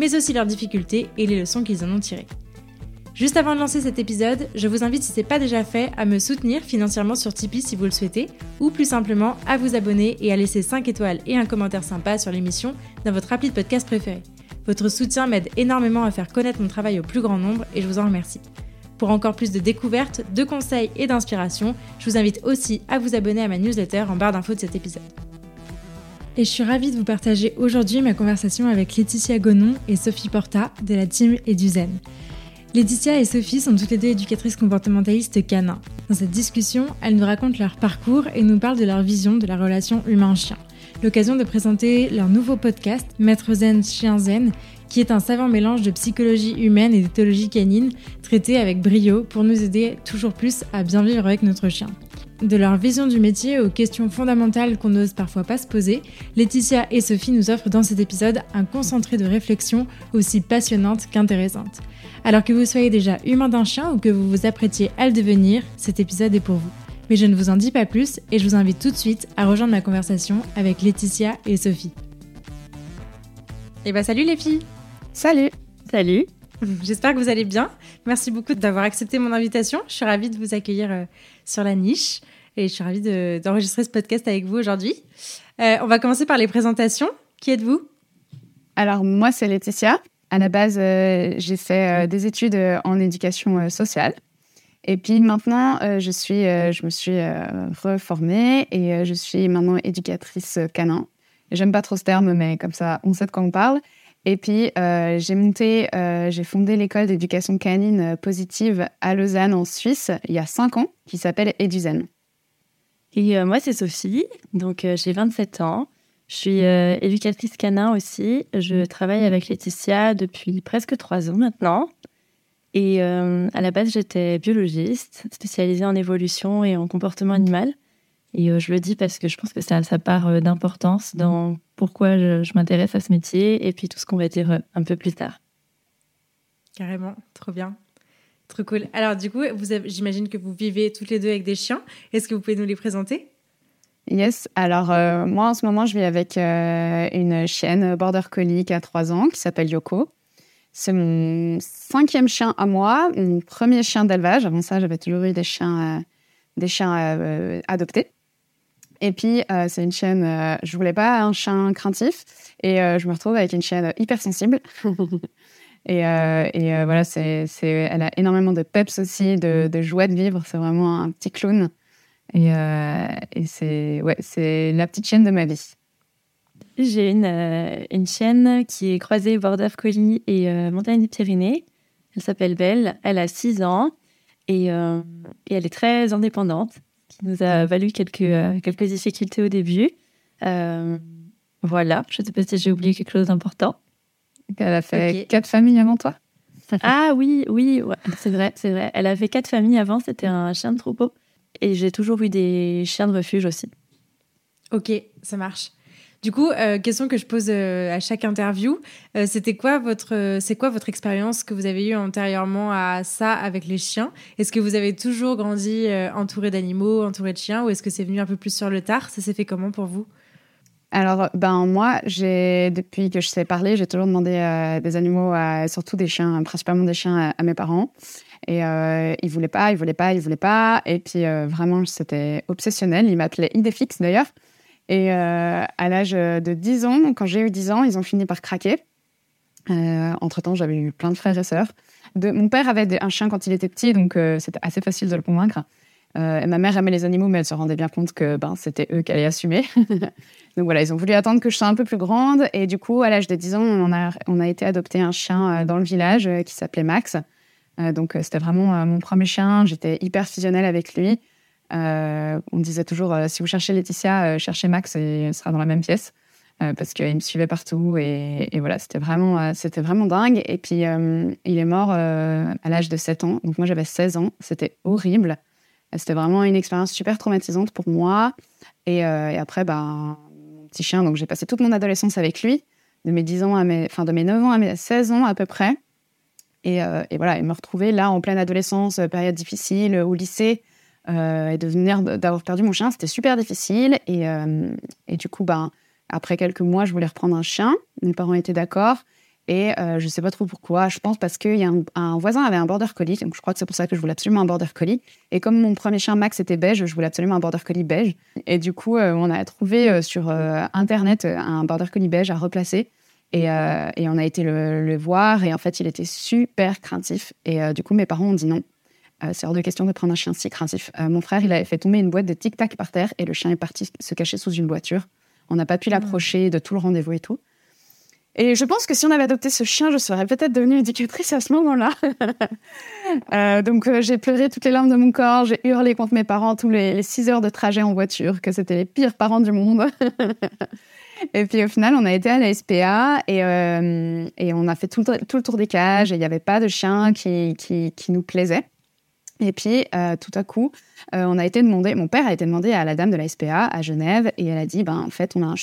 mais aussi leurs difficultés et les leçons qu'ils en ont tirées. Juste avant de lancer cet épisode, je vous invite, si ce n'est pas déjà fait, à me soutenir financièrement sur Tipeee si vous le souhaitez, ou plus simplement à vous abonner et à laisser 5 étoiles et un commentaire sympa sur l'émission dans votre appli de podcast préféré. Votre soutien m'aide énormément à faire connaître mon travail au plus grand nombre et je vous en remercie. Pour encore plus de découvertes, de conseils et d'inspiration, je vous invite aussi à vous abonner à ma newsletter en barre d'infos de cet épisode et je suis ravie de vous partager aujourd'hui ma conversation avec Laetitia Gonon et Sophie Porta de la team Eduzen. Laetitia et Sophie sont toutes les deux éducatrices comportementalistes canins. Dans cette discussion, elles nous racontent leur parcours et nous parlent de leur vision de la relation humain-chien. L'occasion de présenter leur nouveau podcast, Maître Zen Chien Zen, qui est un savant mélange de psychologie humaine et d'éthologie canine, traité avec brio pour nous aider toujours plus à bien vivre avec notre chien. De leur vision du métier aux questions fondamentales qu'on n'ose parfois pas se poser, Laetitia et Sophie nous offrent dans cet épisode un concentré de réflexion aussi passionnante qu'intéressante. Alors que vous soyez déjà humain d'un chien ou que vous vous apprêtiez à le devenir, cet épisode est pour vous. Mais je ne vous en dis pas plus et je vous invite tout de suite à rejoindre ma conversation avec Laetitia et Sophie. Et eh bah salut les filles Salut Salut J'espère que vous allez bien. Merci beaucoup d'avoir accepté mon invitation. Je suis ravie de vous accueillir euh, sur la niche et je suis ravie d'enregistrer ce podcast avec vous aujourd'hui. Euh, on va commencer par les présentations. Qui êtes-vous? Alors, moi, c'est Laetitia. À la base, euh, j'ai fait des études en éducation sociale. Et puis maintenant, je, suis, je me suis reformée et je suis maintenant éducatrice canin. J'aime pas trop ce terme, mais comme ça, on sait de quoi on parle. Et puis, euh, j'ai monté, euh, j'ai fondé l'école d'éducation canine positive à Lausanne, en Suisse, il y a cinq ans, qui s'appelle Eduzen. Et euh, moi, c'est Sophie, donc j'ai 27 ans. Je suis éducatrice canin aussi. Je travaille avec Laetitia depuis presque trois ans maintenant. Et à la base, j'étais biologiste, spécialisée en évolution et en comportement animal. Et je le dis parce que je pense que ça a sa part d'importance dans pourquoi je, m'intéresse à ce métier et puis tout ce qu'on va dire euh, un peu plus tard. Carrément, trop bien. Trop cool. Alors du coup, j'imagine que vous vivez toutes les deux avec des chiens. Est-ce que vous pouvez nous les présenter? Yes. Alors euh, moi, en ce moment, je vis avec euh, une chienne border collie qui a 3 ans, qui s'appelle Yoko. C'est mon cinquième chien à moi, mon premier chien d'élevage. Avant ça, j'avais toujours eu des chiens, des chiens adoptés. Et puis, euh, c'est une chienne, euh, je voulais pas un chien craintif. Et euh, je me retrouve avec une chienne hypersensible. et, et voilà, c'est, elle a énormément de peps aussi, de, de joie de vivre. C'est vraiment un petit clown. Et, et c'est, ouais, c'est la petite chienne de ma vie. J'ai une, une chienne qui est croisée Border Collie et Montagne des Pyrénées. Elle s'appelle Belle. Elle a 6 ans et, et elle est très indépendante qui nous a valu quelques, euh, quelques difficultés au début. Euh, voilà, je ne sais pas si j'ai oublié quelque chose d'important. Elle a fait quatre familles avant toi? Ah oui, oui, c'est vrai, c'est vrai. Elle a fait quatre familles avant, c'était un chien de troupeau. Et j'ai toujours eu des chiens de refuge aussi. Ok, ça marche. Du coup, euh, question que je pose euh, à chaque interview, euh, c'était quoi votre, c'est quoi votre expérience que vous avez eue antérieurement à ça avec les chiens? Est-ce que vous avez toujours grandi entouré d'animaux, entouré de chiens, ou est-ce que c'est venu un peu plus sur le tard? Ça s'est fait comment pour vous? Alors, ben moi, depuis que je sais parler, j'ai toujours demandé des animaux, surtout des chiens, principalement des chiens à, mes parents. Et euh, ils voulaient pas, ils voulaient pas, ils voulaient pas. Et puis vraiment, c'était obsessionnel. Ils m'appelaient Idéfix d'ailleurs. Et euh, à l'âge de 10 ans, quand j'ai eu 10 ans, ils ont fini par craquer. Euh, entre-temps, j'avais eu plein de frères et sœurs. Mon père avait un chien quand il était petit, donc euh, c'était assez facile de le convaincre. Et ma mère aimait les animaux, mais elle se rendait bien compte que ben, c'était eux qui allaient assumer. donc voilà, ils ont voulu attendre que je sois un peu plus grande. Et du coup, à l'âge de 10 ans, on a, on a été adopter un chien dans le village qui s'appelait Max. donc c'était vraiment mon premier chien. J'étais hyper fusionnelle avec lui. Euh, on disait toujours, euh, si vous cherchez Laetitia, euh, cherchez Max et elle sera dans la même pièce. parce qu'il me suivait partout et, voilà, c'était vraiment, c'était vraiment dingue. Et puis, il est mort à l'âge de 7 ans. Donc, moi, j'avais 16 ans. C'était horrible. C'était vraiment une expérience super traumatisante pour moi. Et, après, ben, mon petit chien, donc j'ai passé toute mon adolescence avec lui, de mes 10 ans à mes, enfin, de mes 9 ans à mes 16 ans à peu près. Et, et voilà, et me retrouver là en pleine adolescence, période difficile, au lycée, euh, et de venir d'avoir perdu mon chien, c'était super difficile. Et, euh, et, du coup, ben, après quelques mois, je voulais reprendre un chien. Mes parents étaient d'accord. Et euh, je ne sais pas trop pourquoi. Je pense parce qu'il y a un, un, voisin avait un border collie. Donc je crois que c'est pour ça que je voulais absolument un border collie. Et comme mon premier chien Max était beige, je voulais absolument un border collie beige. Et du coup, on a trouvé sur internet un border collie beige à replacer. Et, et on a été le, le, voir. Et en fait, il était super craintif. Et du coup, mes parents ont dit non. Euh, c'est hors de question de prendre un chien si craintif. Euh, mon frère, il avait fait tomber une boîte de tic-tac par terre et le chien est parti se cacher sous une voiture. On n'a pas pu l'approcher de tout le rendez-vous et tout. Et je pense que si on avait adopté ce chien, je serais peut-être devenue éducatrice à ce moment-là. Euh, donc j'ai pleuré toutes les larmes de mon corps, j'ai hurlé contre mes parents tous les, six heures de trajet en voiture, que c'était les pires parents du monde. et puis au final, on a été à la SPA et, et on a fait tout, le tour des cages et il n'y avait pas de chien qui nous plaisait. Et puis, euh, tout à coup, euh, on a été demandé, mon père a été demandé à la dame de la SPA à Genève, et elle a dit, ben, en fait, on a un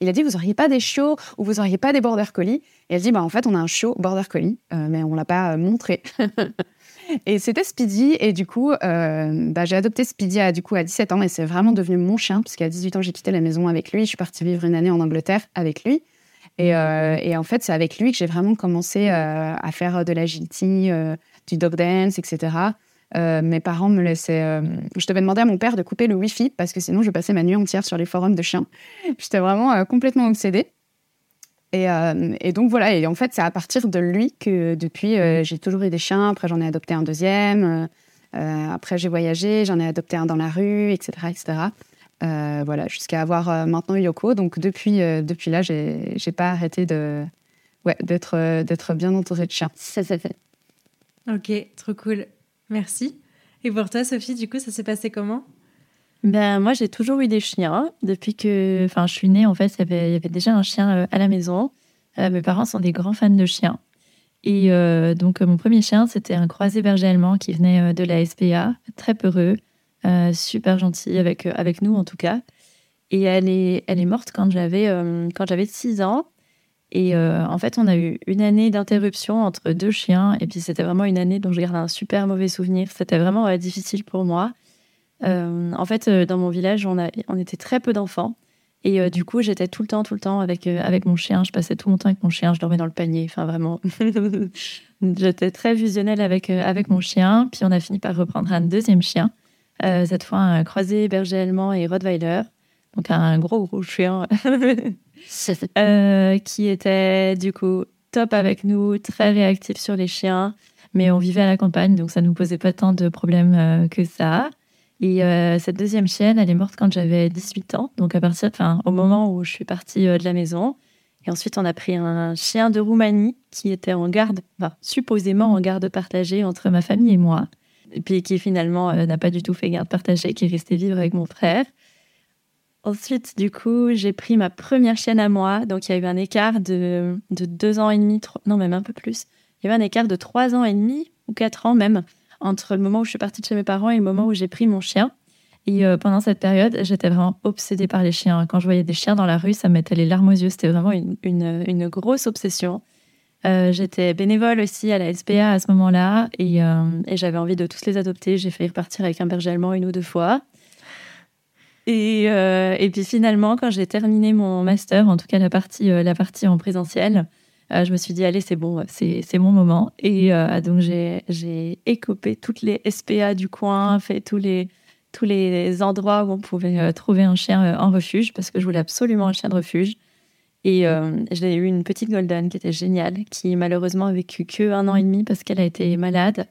il a dit, vous auriez pas des chiots ou vous auriez pas des border collies? Et elle dit, ben, en fait, on a un chiot border collie, euh, mais on l'a pas montré. et c'était Speedy, et du coup, bah, j'ai adopté Speedy à, du coup, à 17 ans, et c'est vraiment devenu mon chien, puisqu'à 18 ans, j'ai quitté la maison avec lui, je suis partie vivre une année en Angleterre avec lui. Et, et en fait, c'est avec lui que j'ai vraiment commencé à faire de l'agility, du dog dance, etc. Euh, mes parents me laissaient. Euh, je devais demander à mon père de couper le Wi-Fi parce que sinon je passais ma nuit entière sur les forums de chiens. J'étais vraiment euh, complètement obsédée. Et, et, donc voilà, et en fait, c'est à partir de lui que depuis, j'ai toujours eu des chiens. Après, j'en ai adopté un deuxième. après, j'ai voyagé, j'en ai adopté un dans la rue, etc. etc. voilà, jusqu'à avoir maintenant Yoko. Donc depuis, depuis là, j'ai pas arrêté de, ouais, d'être, bien entourée de chiens. Ça, ça fait. Ok, trop cool. Merci. Et pour toi, Sophie, du coup, ça s'est passé comment? Ben, moi, j'ai toujours eu des chiens. Depuis que je suis née, en fait, il y avait, y avait déjà un chien euh, à la maison. Euh, mes parents sont des grands fans de chiens. Et euh, donc, mon premier chien, c'était un croisé berger allemand qui venait de la SPA, très peureux, super gentil avec, avec nous en tout cas. Et elle est, elle est morte quand j'avais quand j'avais 6 ans. Et euh, en fait, on a eu une année d'interruption entre deux chiens. Et puis, c'était vraiment une année dont je garde un super mauvais souvenir. C'était vraiment difficile pour moi. Euh, en fait, euh, dans mon village, on, a, on était très peu d'enfants. Et du coup, j'étais tout le temps, tout le temps avec, avec mon chien. Je passais tout mon temps avec mon chien. Je dormais dans le panier. Enfin, vraiment. j'étais très fusionnelle avec, avec mon chien. Puis, on a fini par reprendre un deuxième chien. cette fois, un croisé berger allemand et Rottweiler. Donc, un gros, gros chien. Euh, qui était du coup top avec nous, très réactif sur les chiens, mais on vivait à la campagne, donc ça ne nous posait pas tant de problèmes euh, que ça. Et euh, cette deuxième chienne, elle est morte quand j'avais 18 ans, donc à partir, enfin, au moment où je suis partie de la maison. Et ensuite, on a pris un chien de Roumanie qui était en garde, enfin, supposément en garde partagée entre ma famille et moi. Et puis qui finalement n'a pas du tout fait garde partagée, qui est resté vivre avec mon frère. Ensuite, du coup, j'ai pris ma première chienne à moi. Donc, il y a eu un écart de, de deux ans et demi, non, même un peu plus. Il y avait un écart de trois ans et demi, ou quatre ans même, entre le moment où je suis partie de chez mes parents et le moment où j'ai pris mon chien. Et euh, pendant cette période, j'étais vraiment obsédée par les chiens. Quand je voyais des chiens dans la rue, ça me mettait les larmes aux yeux. C'était vraiment une, une, grosse obsession. Euh, j'étais bénévole aussi à la SPA à ce moment-là et, euh, et j'avais envie de tous les adopter. J'ai failli repartir avec un berger allemand une ou deux fois. Et, euh, et puis finalement, quand j'ai terminé mon master, en tout cas la partie, euh, la partie en présentiel, euh, je me suis dit, allez, c'est bon, c'est, mon moment. Et donc, j'ai, j'ai écopé toutes les SPA du coin, fait tous les, tous les endroits où on pouvait trouver un chien en refuge, parce que je voulais absolument un chien de refuge. Et j'ai eu une petite Golden qui était géniale, qui malheureusement a vécu que un an et demi parce qu'elle a été malade.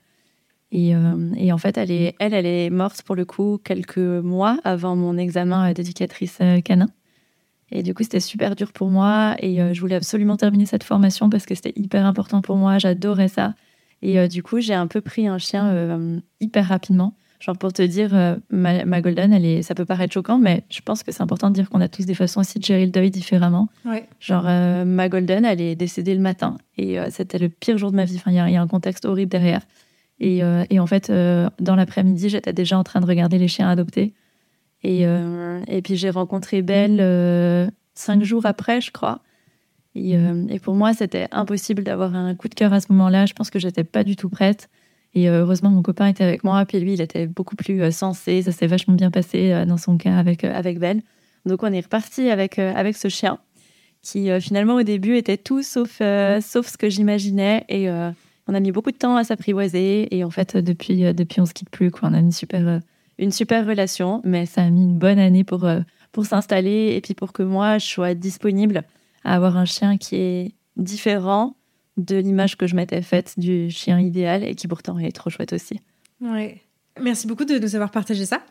Euh, et, en fait, elle est, elle, elle est morte pour le coup quelques mois avant mon examen d'éducatrice euh, canin. Et du coup, c'était super dur pour moi. Et euh, je voulais absolument terminer cette formation parce que c'était hyper important pour moi. J'adorais ça. Et du coup, j'ai un peu pris un chien hyper rapidement. Genre pour te dire, euh, ma, golden, elle est, ça peut paraître choquant, mais je pense que c'est important de dire qu'on a tous des façons aussi de gérer le deuil différemment. Genre euh, ma golden, elle est décédée le matin et euh, c'était le pire jour de ma vie. Enfin, il y, a un contexte horrible derrière. Et, et en fait, dans l'après-midi, j'étais déjà en train de regarder les chiens adoptés. Et, et puis j'ai rencontré Belle cinq jours après, je crois. Et, et pour moi, c'était impossible d'avoir un coup de cœur à ce moment-là. Je pense que j'étais pas du tout prête. Et euh, heureusement, mon copain était avec moi. Puis lui, il était beaucoup plus euh, sensé. Ça s'est vachement bien passé euh, dans son cas avec, avec Ben. Donc, on est reparti avec, avec ce chien qui, finalement, au début, était tout sauf, sauf ce que j'imaginais. Et on a mis beaucoup de temps à s'apprivoiser. Et en fait, depuis, depuis on se quitte plus. Quoi. On a une super, une super relation. Mais ça a mis une bonne année pour, pour s'installer. Et puis pour que moi, je sois disponible à avoir un chien qui est différent de l'image que je m'étais faite du chien idéal et qui pourtant est trop chouette aussi. Ouais. Merci beaucoup de nous avoir partagé ça.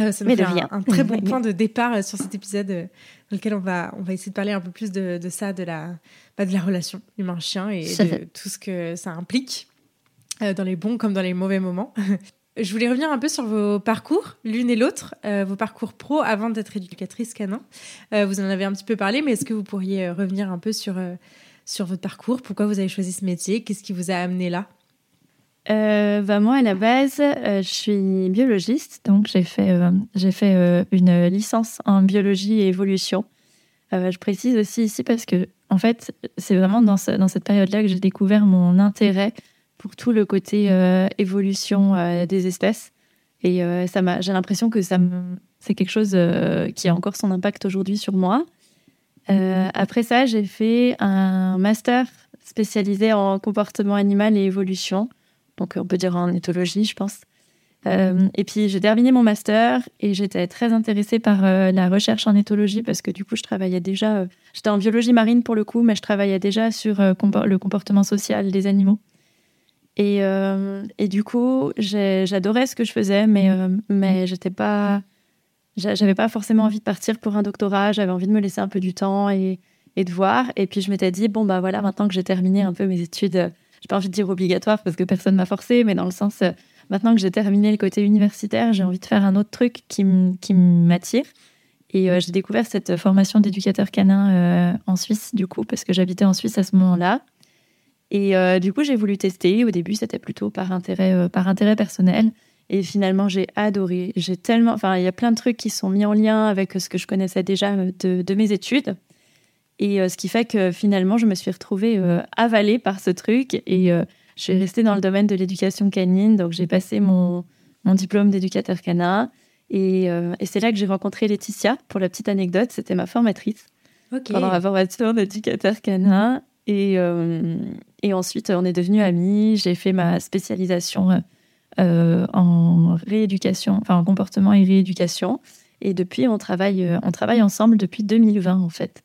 Euh, ça me fait un, très bon point de départ euh, sur cet épisode euh, dans lequel on va, on va essayer de parler un peu plus de, ça, de la, bah, de la relation humain-chien et de tout ce que ça implique dans les bons comme dans les mauvais moments. Je voulais revenir un peu sur vos parcours, l'une et l'autre, vos parcours pro avant d'être éducatrice canin. vous en avez un petit peu parlé, mais est-ce que vous pourriez revenir un peu sur sur votre parcours? Pourquoi vous avez choisi ce métier? Qu'est-ce qui vous a amené là? Euh, bah moi, à la base, euh, je suis biologiste, donc j'ai fait, euh, j'ai fait une licence en biologie et évolution. je précise aussi ici parce que, en fait, c'est vraiment dans, dans cette période-là que j'ai découvert mon intérêt pour tout le côté évolution des espèces. Et ça j'ai l'impression que c'est quelque chose qui a encore son impact aujourd'hui sur moi. Euh, après ça, j'ai fait un master spécialisé en comportement animal et évolution. Donc, on peut dire en éthologie, je pense. Euh, et puis, j'ai terminé mon master et j'étais très intéressée par euh, la recherche en éthologie parce que du coup, je travaillais déjà. j'étais en biologie marine pour le coup, mais je travaillais déjà sur le comportement social des animaux. Et, et du coup, j'adorais ce que je faisais, mais, mais j'étais pas j'avais pas forcément envie de partir pour un doctorat, j'avais envie de me laisser un peu du temps et, et de voir. Et puis je m'étais dit, bon, bah voilà, maintenant que j'ai terminé un peu mes études, euh, j'ai pas envie de dire obligatoire parce que personne m'a forcé, mais dans le sens, euh, maintenant que j'ai terminé le côté universitaire, j'ai envie de faire un autre truc qui m'attire. Et euh, j'ai découvert cette formation d'éducateur canin en Suisse, du coup, parce que j'habitais en Suisse à ce moment-là. Et du coup, j'ai voulu tester. Au début, c'était plutôt par intérêt, par intérêt personnel. Et finalement, j'ai adoré. J'ai tellement, enfin, il y a plein de trucs qui sont mis en lien avec ce que je connaissais déjà de, de mes études. Et euh, ce qui fait que finalement, je me suis retrouvée euh, avalée par ce truc. Et euh, je suis restée dans le domaine de l'éducation canine. Donc, j'ai passé mon, mon diplôme d'éducateur canin. Et, et c'est là que j'ai rencontré Laetitia. Pour la petite anecdote, c'était ma formatrice pendant ma formation d'éducateur canin. Et, et ensuite, on est devenus amis. J'ai fait ma spécialisation en rééducation, enfin en comportement et rééducation. Et depuis, on travaille, on travaille ensemble depuis 2020 en fait.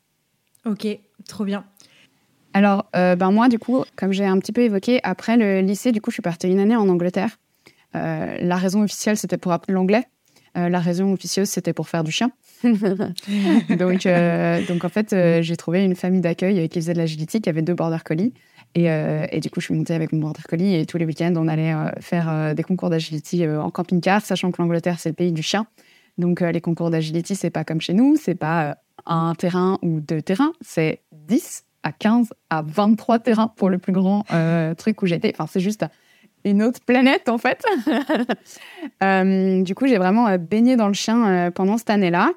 Ok, trop bien. Alors, euh, ben moi, du coup, comme j'ai un petit peu évoqué, après le lycée, du coup, je suis partie une année en Angleterre. la raison officielle, c'était pour apprendre l'anglais. la raison officieuse, c'était pour faire du chien. donc, donc, en fait, j'ai trouvé une famille d'accueil qui faisait de l'agility, qui avait deux border collies. Euh, et, du coup, je suis montée avec mon border collie et tous les week-ends, on allait euh, faire euh, des concours d'agility en camping-car, sachant que l'Angleterre, c'est le pays du chien. Donc, les concours d'agility, c'est pas comme chez nous, c'est pas un terrain ou deux terrains, c'est 10 à 15 à 23 terrains pour le plus grand truc où j'étais. Enfin, c'est juste une autre planète, en fait. du coup, j'ai vraiment baigné dans le chien pendant cette année-là.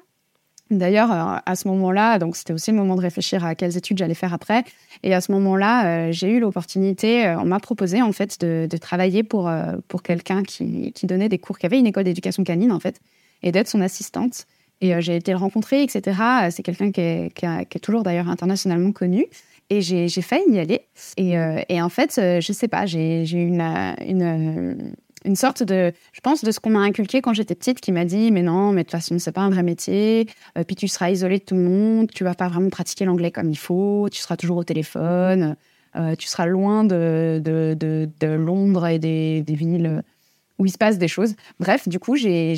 D'ailleurs, euh, à ce moment-là, donc c'était aussi le moment de réfléchir à quelles études j'allais faire après. Et à ce moment-là, euh, j'ai eu l'opportunité, euh, on m'a proposé en fait de, travailler pour, pour quelqu'un qui, qui, donnait des cours, qui avait une école d'éducation canine en fait, et d'être son assistante. Et j'ai été le rencontrer, etc. C'est quelqu'un qui est, toujours d'ailleurs internationalement connu. Et j'ai failli y aller. Et, et en fait, je sais pas, j'ai eu une, une sorte de, je pense, de ce qu'on m'a inculqué quand j'étais petite, qui m'a dit, mais non, mais de toute façon, c'est pas un vrai métier, euh, puis tu seras isolé de tout le monde, tu vas pas vraiment pratiquer l'anglais comme il faut, tu seras toujours au téléphone, euh, tu seras loin de, de, de, Londres et des, des, villes où il se passe des choses. Bref, du coup, j'ai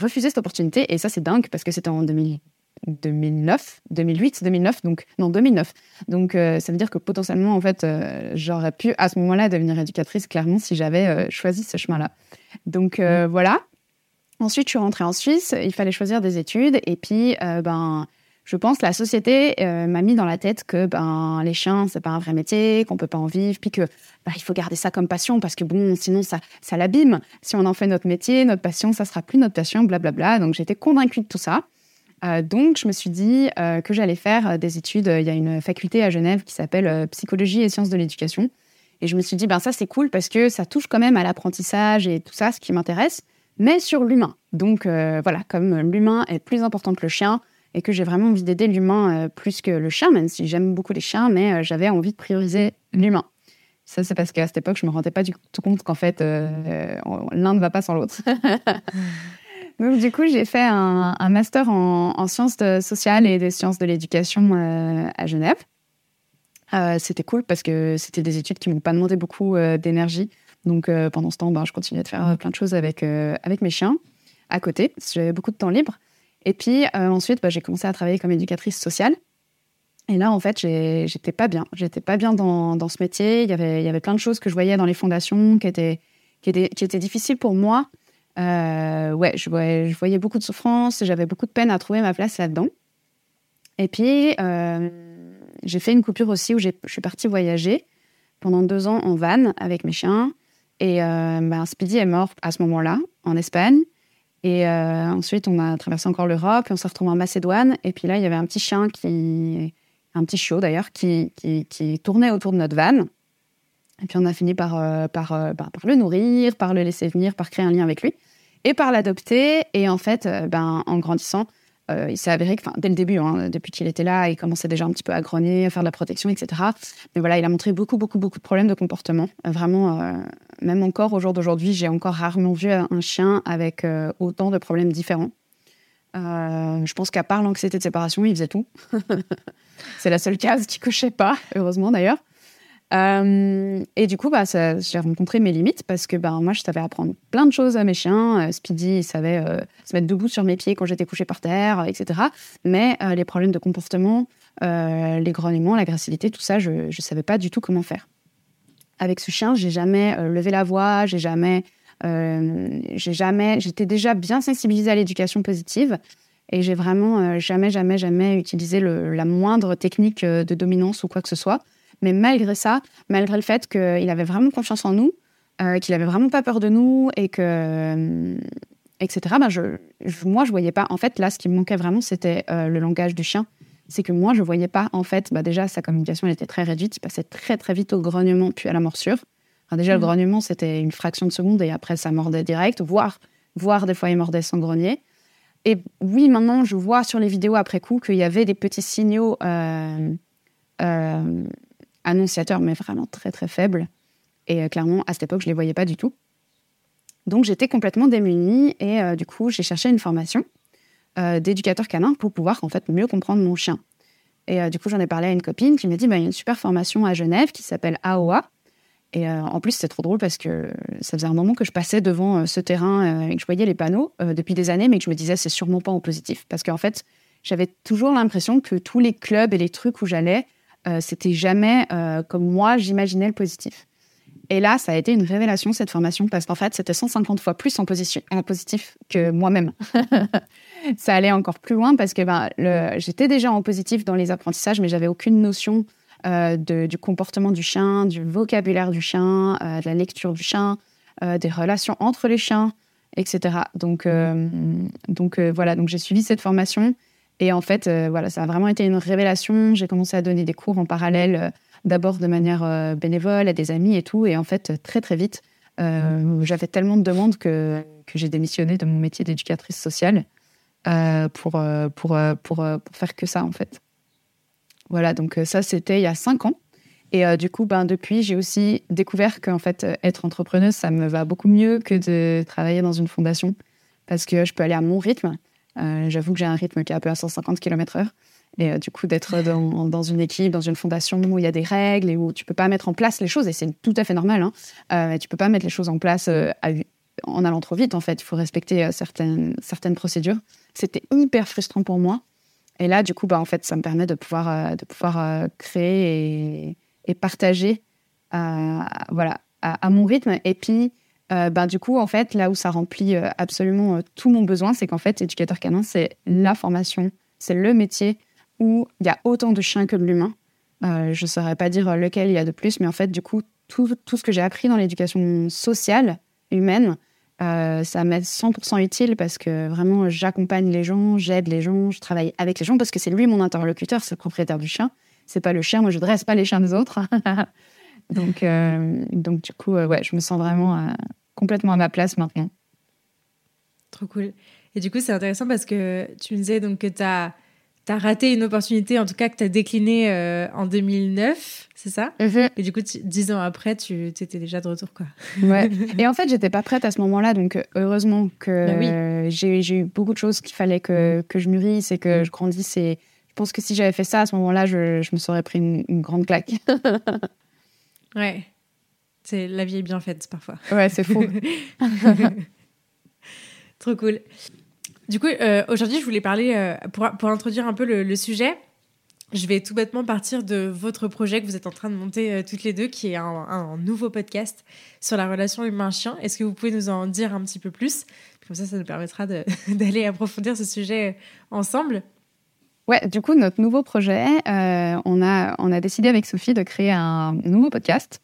refusé cette opportunité, et ça, c'est dingue, parce que c'était en 2000, 2009, 2008, 2009, donc non 2009. Donc ça veut dire que potentiellement en fait j'aurais pu à ce moment-là devenir éducatrice clairement si j'avais choisi ce chemin-là. Donc mmh. voilà. Ensuite je suis rentrée en Suisse, il fallait choisir des études et puis ben je pense que la société euh, m'a mis dans la tête que ben les chiens c'est pas un vrai métier, qu'on peut pas en vivre, puis que ben, il faut garder ça comme passion parce que bon sinon ça ça l'abîme. Si on en fait notre métier, notre passion, ça sera plus notre passion, blablabla. Donc j'étais convaincue de tout ça. Euh, donc je me suis dit euh, que j'allais faire des études. Il y a une faculté à Genève qui s'appelle psychologie et sciences de l'éducation. Et je me suis dit ben ça c'est cool parce que ça touche quand même à l'apprentissage et tout ça, ce qui m'intéresse, mais sur l'humain. Donc voilà, comme l'humain est plus important que le chien et que j'ai vraiment envie d'aider l'humain euh, plus que le chien, même si j'aime beaucoup les chiens, mais euh, j'avais envie de prioriser l'humain. Ça, c'est parce qu'à cette époque, je me rendais pas du tout compte qu'en fait, euh, l'un ne va pas sans l'autre. Donc, du coup, j'ai fait un, master en, sciences sociales et des sciences de l'éducation à Genève. c'était cool parce que c'était des études qui m'ont pas demandé beaucoup d'énergie. Donc, pendant ce temps, ben, je continuais de faire plein de choses avec, avec mes chiens à côté. J'avais beaucoup de temps libre. Et puis euh, ensuite, bah, j'ai commencé à travailler comme éducatrice sociale. Et là, en fait, j'étais pas bien. J'étais pas bien dans, dans, ce métier. Il y, avait, il y avait plein de choses que je voyais dans les fondations qui étaient, qui étaient, qui étaient difficiles pour moi. Euh, ouais, je voyais, beaucoup de souffrance. J'avais beaucoup de peine à trouver ma place là-dedans. Et puis, euh, j'ai fait une coupure aussi où je suis partie voyager pendant deux ans en van avec mes chiens. Et ben, Speedy est mort à ce moment-là, en Espagne. Et euh, ensuite, on a traversé encore l'Europe et on s'est retrouvé en Macédoine. Et puis là, il y avait un petit chien qui, un petit chiot d'ailleurs, qui, qui, tournait autour de notre van. Et puis on a fini par, euh, par, euh, bah, par le nourrir, par le laisser venir, par créer un lien avec lui et par l'adopter. Et en fait, ben, en grandissant, euh, il s'est avéré que, dès le début, hein, depuis qu'il était là, il commençait déjà un petit peu à grogner, à faire de la protection, etc. Mais voilà, il a montré beaucoup, beaucoup, beaucoup de problèmes de comportement. Euh, vraiment, euh, même encore au jour d'aujourd'hui, j'ai encore rarement vu un chien avec autant de problèmes différents. je pense qu'à part l'anxiété de séparation, il faisait tout. C'est la seule case qui cochait pas, heureusement d'ailleurs. Euh, et du coup, bah, j'ai rencontré mes limites parce que bah, moi, je savais apprendre plein de choses à mes chiens. Euh, Speedy, il savait euh, se mettre debout sur mes pieds quand j'étais couchée par terre, etc. Mais les problèmes de comportement, les grognements, l'agressivité, tout ça, je ne savais pas du tout comment faire. Avec ce chien, j'ai jamais levé la voix, j'ai jamais, j'ai jamais, j'étais déjà bien sensibilisée à l'éducation positive. Et j'ai vraiment jamais, jamais, jamais utilisé la moindre technique de dominance ou quoi que ce soit. Mais malgré ça, malgré le fait qu'il avait vraiment confiance en nous, euh, qu'il avait vraiment pas peur de nous et que euh, etc. Ben je, moi je voyais pas. En fait, là, ce qui me manquait vraiment, c'était euh, le langage du chien. C'est que moi, je voyais pas. En fait, bah, déjà sa communication elle était très réduite. Il passait très très vite au grognement puis à la morsure. déjà, le mmh. grognement c'était une fraction de seconde et après ça mordait direct, voire voire des fois il mordait sans grogner. Et oui, maintenant, je vois sur les vidéos après coup qu'il y avait des petits signaux annonciateurs, mais vraiment très très faibles. Et euh, clairement, à cette époque, je ne les voyais pas du tout. Donc j'étais complètement démunie et euh, du coup, j'ai cherché une formation euh, d'éducateur canin pour pouvoir en fait mieux comprendre mon chien. Et du coup, j'en ai parlé à une copine qui m'a dit bah, il y a une super formation à Genève qui s'appelle AOA. Et en plus, c'est trop drôle parce que ça faisait un moment que je passais devant ce terrain et que je voyais les panneaux depuis des années, mais que je me disais c'est sûrement pas en positif. Parce qu'en fait, j'avais toujours l'impression que tous les clubs et les trucs où j'allais, euh, c'était jamais euh, comme moi j'imaginais le positif. Et là, ça a été une révélation cette formation parce qu'en fait, c'était 150 fois plus en, positif que moi-même. ça allait encore plus loin parce que ben, j'étais déjà en positif dans les apprentissages, mais j'avais aucune notion euh, du comportement du chien, du vocabulaire du chien, de la lecture du chien, des relations entre les chiens, etc. Donc, donc voilà, donc j'ai suivi cette formation et en fait, euh, voilà, ça a vraiment été une révélation. J'ai commencé à donner des cours en parallèle, euh, d'abord de manière euh, bénévole à des amis et tout. Et en fait, très très vite, j'avais tellement de demandes que, que j'ai démissionné de mon métier d'éducatrice sociale pour, pour, pour, pour, faire que ça, en fait. Voilà, donc ça, c'était il y a cinq ans. Et du coup, ben, depuis, j'ai aussi découvert qu'en fait, être entrepreneuse, ça me va beaucoup mieux que de travailler dans une fondation parce que je peux aller à mon rythme. Euh, j'avoue que j'ai un rythme qui est un peu à 150 km/h. Et euh, du coup, d'être dans, une équipe, dans une fondation où il y a des règles et où tu peux pas mettre en place les choses, et c'est tout à fait normal, hein, euh, tu peux pas mettre les choses en place en allant trop vite, en fait. Il faut respecter certaines, procédures. C'était hyper frustrant pour moi. Et là, du coup, bah, en fait, ça me permet de pouvoir, de pouvoir créer et, partager voilà, à, mon rythme. Et puis, bah, du coup, en fait, là où ça remplit absolument tout mon besoin, c'est qu'en fait, éducateur canin, c'est la formation, c'est le métier où il y a autant de chiens que de l'humain. je ne saurais pas dire lequel il y a de plus, mais en fait, du coup, tout, tout ce que j'ai appris dans l'éducation sociale, humaine, euh, ça m'est 100% utile parce que vraiment, j'accompagne les gens, j'aide les gens, je travaille avec les gens parce que c'est lui mon interlocuteur, c'est le propriétaire du chien. C'est pas le chien, moi je dresse pas les chiens des autres. donc, euh, donc du coup, euh, ouais, je me sens vraiment complètement à ma place maintenant. Trop cool. Et du coup, c'est intéressant parce que tu me disais donc que tu as raté une opportunité, en tout cas que tu as décliné euh, en 2009, c'est ça? Mhm. Et du coup, dix ans après, tu étais déjà de retour, quoi. Ouais. Et en fait, j'étais pas prête à ce moment-là, donc euh, heureusement que bah j'ai eu beaucoup de choses qu'il fallait que, que, je mûrisse et que je grandisse. Et je pense que si j'avais fait ça à ce moment-là, je, je, me serais pris une, grande claque. ouais. C'est la vie est bien faite parfois. Ouais, c'est fou. Trop cool. Du coup, euh, aujourd'hui, je voulais parler, euh, pour, pour, introduire un peu le, sujet, je vais tout bêtement partir de votre projet que vous êtes en train de monter euh, toutes les deux, qui est un, nouveau podcast sur la relation humain-chien. Est-ce que vous pouvez nous en dire un petit peu plus? Comme ça, ça nous permettra d'aller approfondir ce sujet ensemble. Ouais, du coup, notre nouveau projet, on, a, on a décidé avec Sophie de créer un nouveau podcast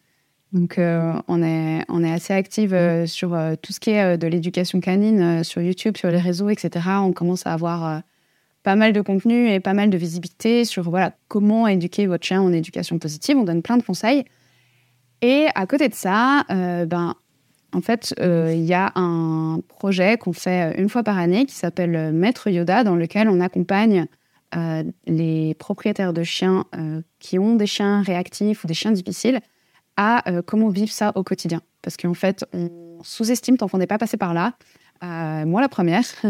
donc, euh, on, est, on est assez active euh, sur euh, tout ce qui est de l'éducation canine, sur YouTube, sur les réseaux, etc. On commence à avoir pas mal de contenu et pas mal de visibilité sur voilà, comment éduquer votre chien en éducation positive. On donne plein de conseils. Et à côté de ça, ben, en fait, il y a un projet qu'on fait une fois par année qui s'appelle Maître Yoda, dans lequel on accompagne les propriétaires de chiens qui ont des chiens réactifs ou des chiens difficiles à euh, comment vivre ça au quotidien. Parce qu'en fait, on sous-estime tant qu'on n'est pas passé par là. Euh, moi, la première,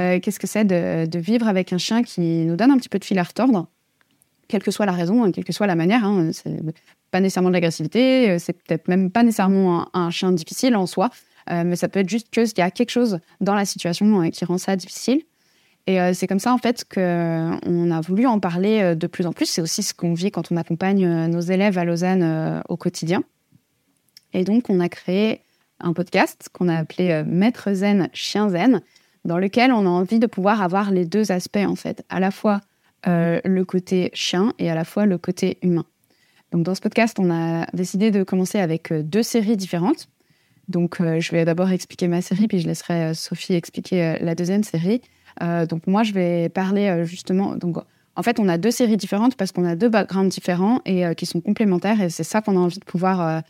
euh, qu'est-ce que c'est de, vivre avec un chien qui nous donne un petit peu de fil à retordre, quelle que soit la raison, hein, quelle que soit la manière. Hein, c'est pas nécessairement de l'agressivité, c'est peut-être même pas nécessairement un, chien difficile en soi, mais ça peut être juste qu'il y a quelque chose dans la situation qui rend ça difficile. Et euh, c'est comme ça, en fait, qu'on a voulu en parler euh, de plus en plus. C'est aussi ce qu'on vit quand on accompagne euh, nos élèves à Lausanne au quotidien. Et donc, on a créé un podcast qu'on a appelé Maître Zen, Chien Zen, dans lequel on a envie de pouvoir avoir les deux aspects, en fait, à la fois le côté chien et à la fois le côté humain. Donc, dans ce podcast, on a décidé de commencer avec deux séries différentes. Donc, je vais d'abord expliquer ma série, puis je laisserai Sophie expliquer la deuxième série. Euh, donc moi, je vais parler euh, justement. Donc, en fait, on a deux séries différentes parce qu'on a deux backgrounds différents et euh, qui sont complémentaires. Et c'est ça qu'on a envie de pouvoir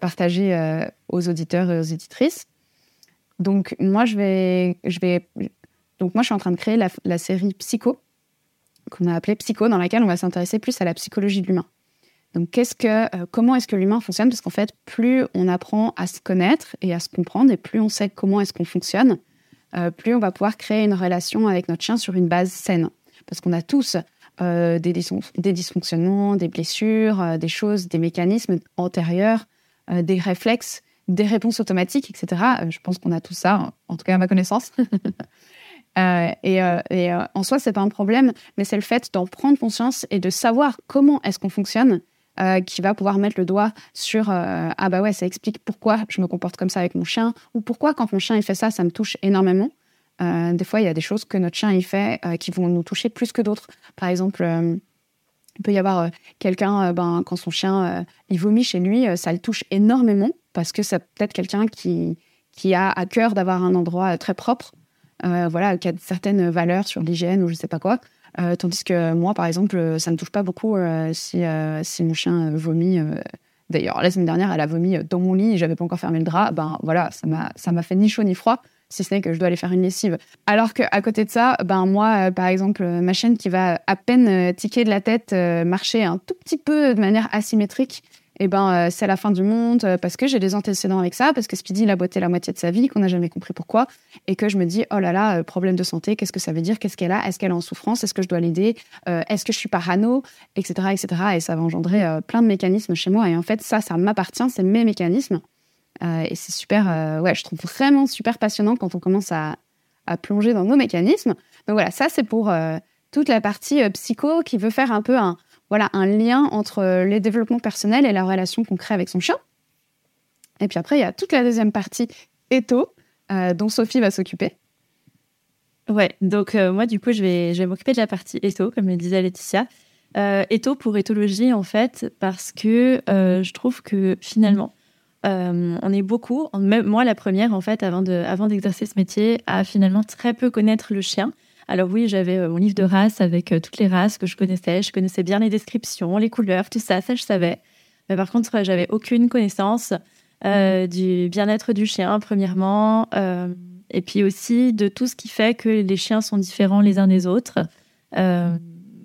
partager aux auditeurs et aux éditrices. Donc moi, je vais, je vais, donc moi, je suis en train de créer la, série Psycho qu'on a appelée Psycho, dans laquelle on va s'intéresser plus à la psychologie de l'humain. Donc, comment est-ce que l'humain fonctionne? Parce qu'en fait, plus on apprend à se connaître et à se comprendre, et plus on sait comment est-ce qu'on fonctionne, euh, plus on va pouvoir créer une relation avec notre chien sur une base saine. Parce qu'on a tous euh, des, dysfonctionnements, des blessures, euh, des choses, des mécanismes antérieurs, des réflexes, des réponses automatiques, etc. je pense qu'on a tout ça, en tout cas à ma connaissance. et, en soi, c'est pas un problème, mais c'est le fait d'en prendre conscience et de savoir comment est-ce qu'on fonctionne euh, qui va pouvoir mettre le doigt sur euh, ah bah ouais ça explique pourquoi je me comporte comme ça avec mon chien ou pourquoi quand mon chien il fait ça ça me touche énormément? Euh, des fois il y a des choses que notre chien il fait qui vont nous toucher plus que d'autres. Par exemple il peut y avoir quelqu'un ben quand son chien il vomit chez lui ça le touche énormément parce que c'est peut-être quelqu'un qui qui a à cœur d'avoir un endroit très propre. voilà, qui a certaines valeurs sur l'hygiène ou je sais pas quoi. Euh, tandis que moi, par exemple, euh, ça ne touche pas beaucoup euh, si, si mon chien vomit. D'ailleurs, la semaine dernière, elle a vomi dans mon lit et j'avais pas encore fermé le drap. Ben voilà, ça m'a, ça m'a fait ni chaud ni froid, si ce n'est que je dois aller faire une lessive. Alors qu'à côté de ça, ben moi, par exemple, ma chaîne qui va à peine tiquer de la tête, marcher un tout petit peu de manière asymétrique, eh ben, euh, c'est la fin du monde euh, parce que j'ai des antécédents avec ça, parce que Speedy, il a boité la moitié de sa vie, qu'on n'a jamais compris pourquoi, et que je me dis, oh là là, euh, problème de santé, qu'est-ce que ça veut dire Qu'est-ce qu'elle a Est-ce qu'elle est en souffrance Est-ce que je dois l'aider Est-ce que je suis parano Etc. etc. Et ça va engendrer plein de mécanismes chez moi. Et en fait, ça, ça m'appartient, c'est mes mécanismes. et c'est super, ouais, je trouve vraiment super passionnant quand on commence à, à, plonger dans nos mécanismes. Donc voilà, ça, c'est pour toute la partie psycho qui veut faire un peu un, voilà, un lien entre les développements personnels et la relation qu'on crée avec son chien. Et puis après, il y a toute la deuxième partie, étho, dont Sophie va s'occuper. Ouais, donc moi, du coup, je vais, je vais m'occuper de la partie étho, comme le disait Laetitia. Euh, pour éthologie, en fait, parce que je trouve que finalement, euh, on est beaucoup, même moi la première en fait, avant, de, avant d'exercer ce métier, à finalement très peu connaître le chien. Alors oui, j'avais euh, mon livre de race avec euh, toutes les races que je connaissais, je connaissais bien les descriptions, les couleurs, tout ça, ça je savais. Mais par contre, j'avais aucune connaissance mhm. du bien-être du chien, premièrement, et puis aussi de tout ce qui fait que les chiens sont différents les uns des autres.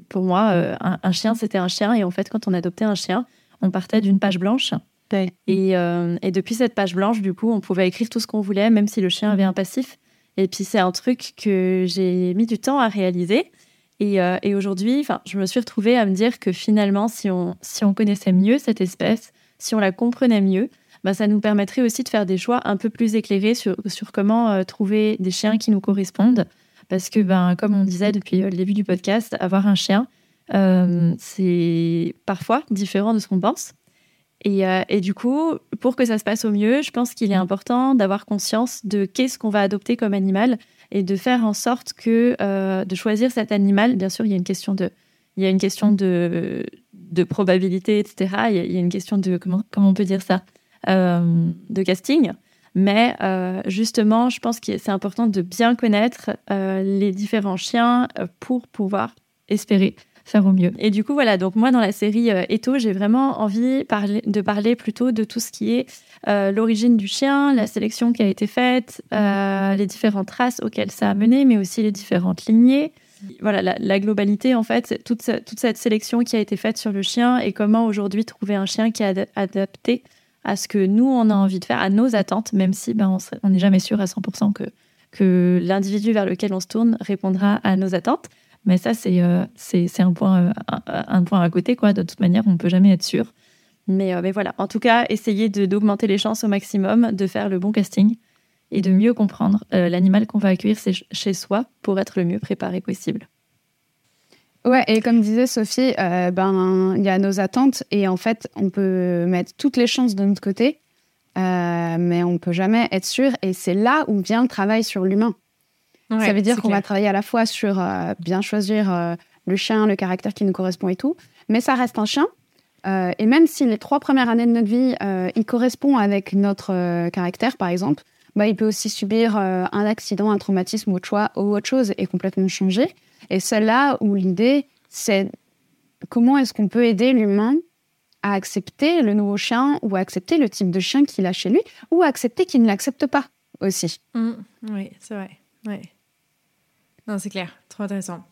pour moi, un chien, c'était un chien, et en fait, quand on adoptait un chien, on partait d'une page blanche euh, et, depuis cette page blanche, du coup, on pouvait écrire tout ce qu'on voulait, même si le chien avait un passif. Et puis, c'est un truc que j'ai mis du temps à réaliser. Et, euh, aujourd'hui, je me suis retrouvée à me dire que finalement, si on, si on connaissait mieux cette espèce, si on la comprenait mieux, bah, ça nous permettrait aussi de faire des choix un peu plus éclairés sur, sur comment euh, trouver des chiens qui nous correspondent. Parce que, ben, comme on disait depuis le début du podcast, avoir un chien, c'est parfois différent de ce qu'on pense. Euh, et, du coup, pour que ça se passe au mieux, je pense qu'il est important d'avoir conscience de qu'est-ce qu'on va adopter comme animal et de faire en sorte que euh, de choisir cet animal. Bien sûr, il y a une question de, il y a une question de, de probabilité, etc. Il y, a, une question de comment, comment on peut dire ça, euh, de casting. Mais justement, je pense que c'est important de bien connaître les différents chiens pour pouvoir espérer faire au mieux. Et du coup, voilà, donc moi, dans la série euh, Eto, j'ai vraiment envie de parler plutôt de tout ce qui est euh, l'origine du chien, la sélection qui a été faite, euh, les différentes races auxquelles ça a mené, mais aussi les différentes lignées. Voilà, la, globalité, en fait, toute, toute cette sélection qui a été faite sur le chien et comment aujourd'hui trouver un chien qui est adapté à ce que nous, on a envie de faire, à nos attentes, même si ben, on n'est jamais sûr à 100% que, que l'individu vers lequel on se tourne répondra à nos attentes. Mais ça, c'est euh, c'est un, point, euh, un, point à côté. Quoi. De toute manière, on ne peut jamais être sûr. Mais, euh, mais voilà, en tout cas, essayez d'augmenter les chances au maximum, de faire le bon casting et de mieux comprendre l'animal qu'on va accueillir chez soi pour être le mieux préparé possible. Ouais, et comme disait Sophie, ben il y a nos attentes et en fait, on peut mettre toutes les chances de notre côté, mais on peut jamais être sûr. Et c'est là où vient le travail sur l'humain ça veut dire qu'on va travailler à la fois sur euh, bien choisir euh, le chien, le caractère qui nous correspond et tout, mais ça reste un chien. Euh, et même si les trois premières années de notre vie, il correspond avec notre caractère, par exemple, bah, il peut aussi subir un accident, un traumatisme ou autre, choix, ou autre chose et complètement changer. Et c'est là où l'idée, c'est comment est-ce qu'on peut aider l'humain à accepter le nouveau chien ou à accepter le type de chien qu'il a chez lui ou à accepter qu'il ne l'accepte pas aussi. Mmh. oui, c'est vrai. Ouais. Non, c'est clair, trop intéressant.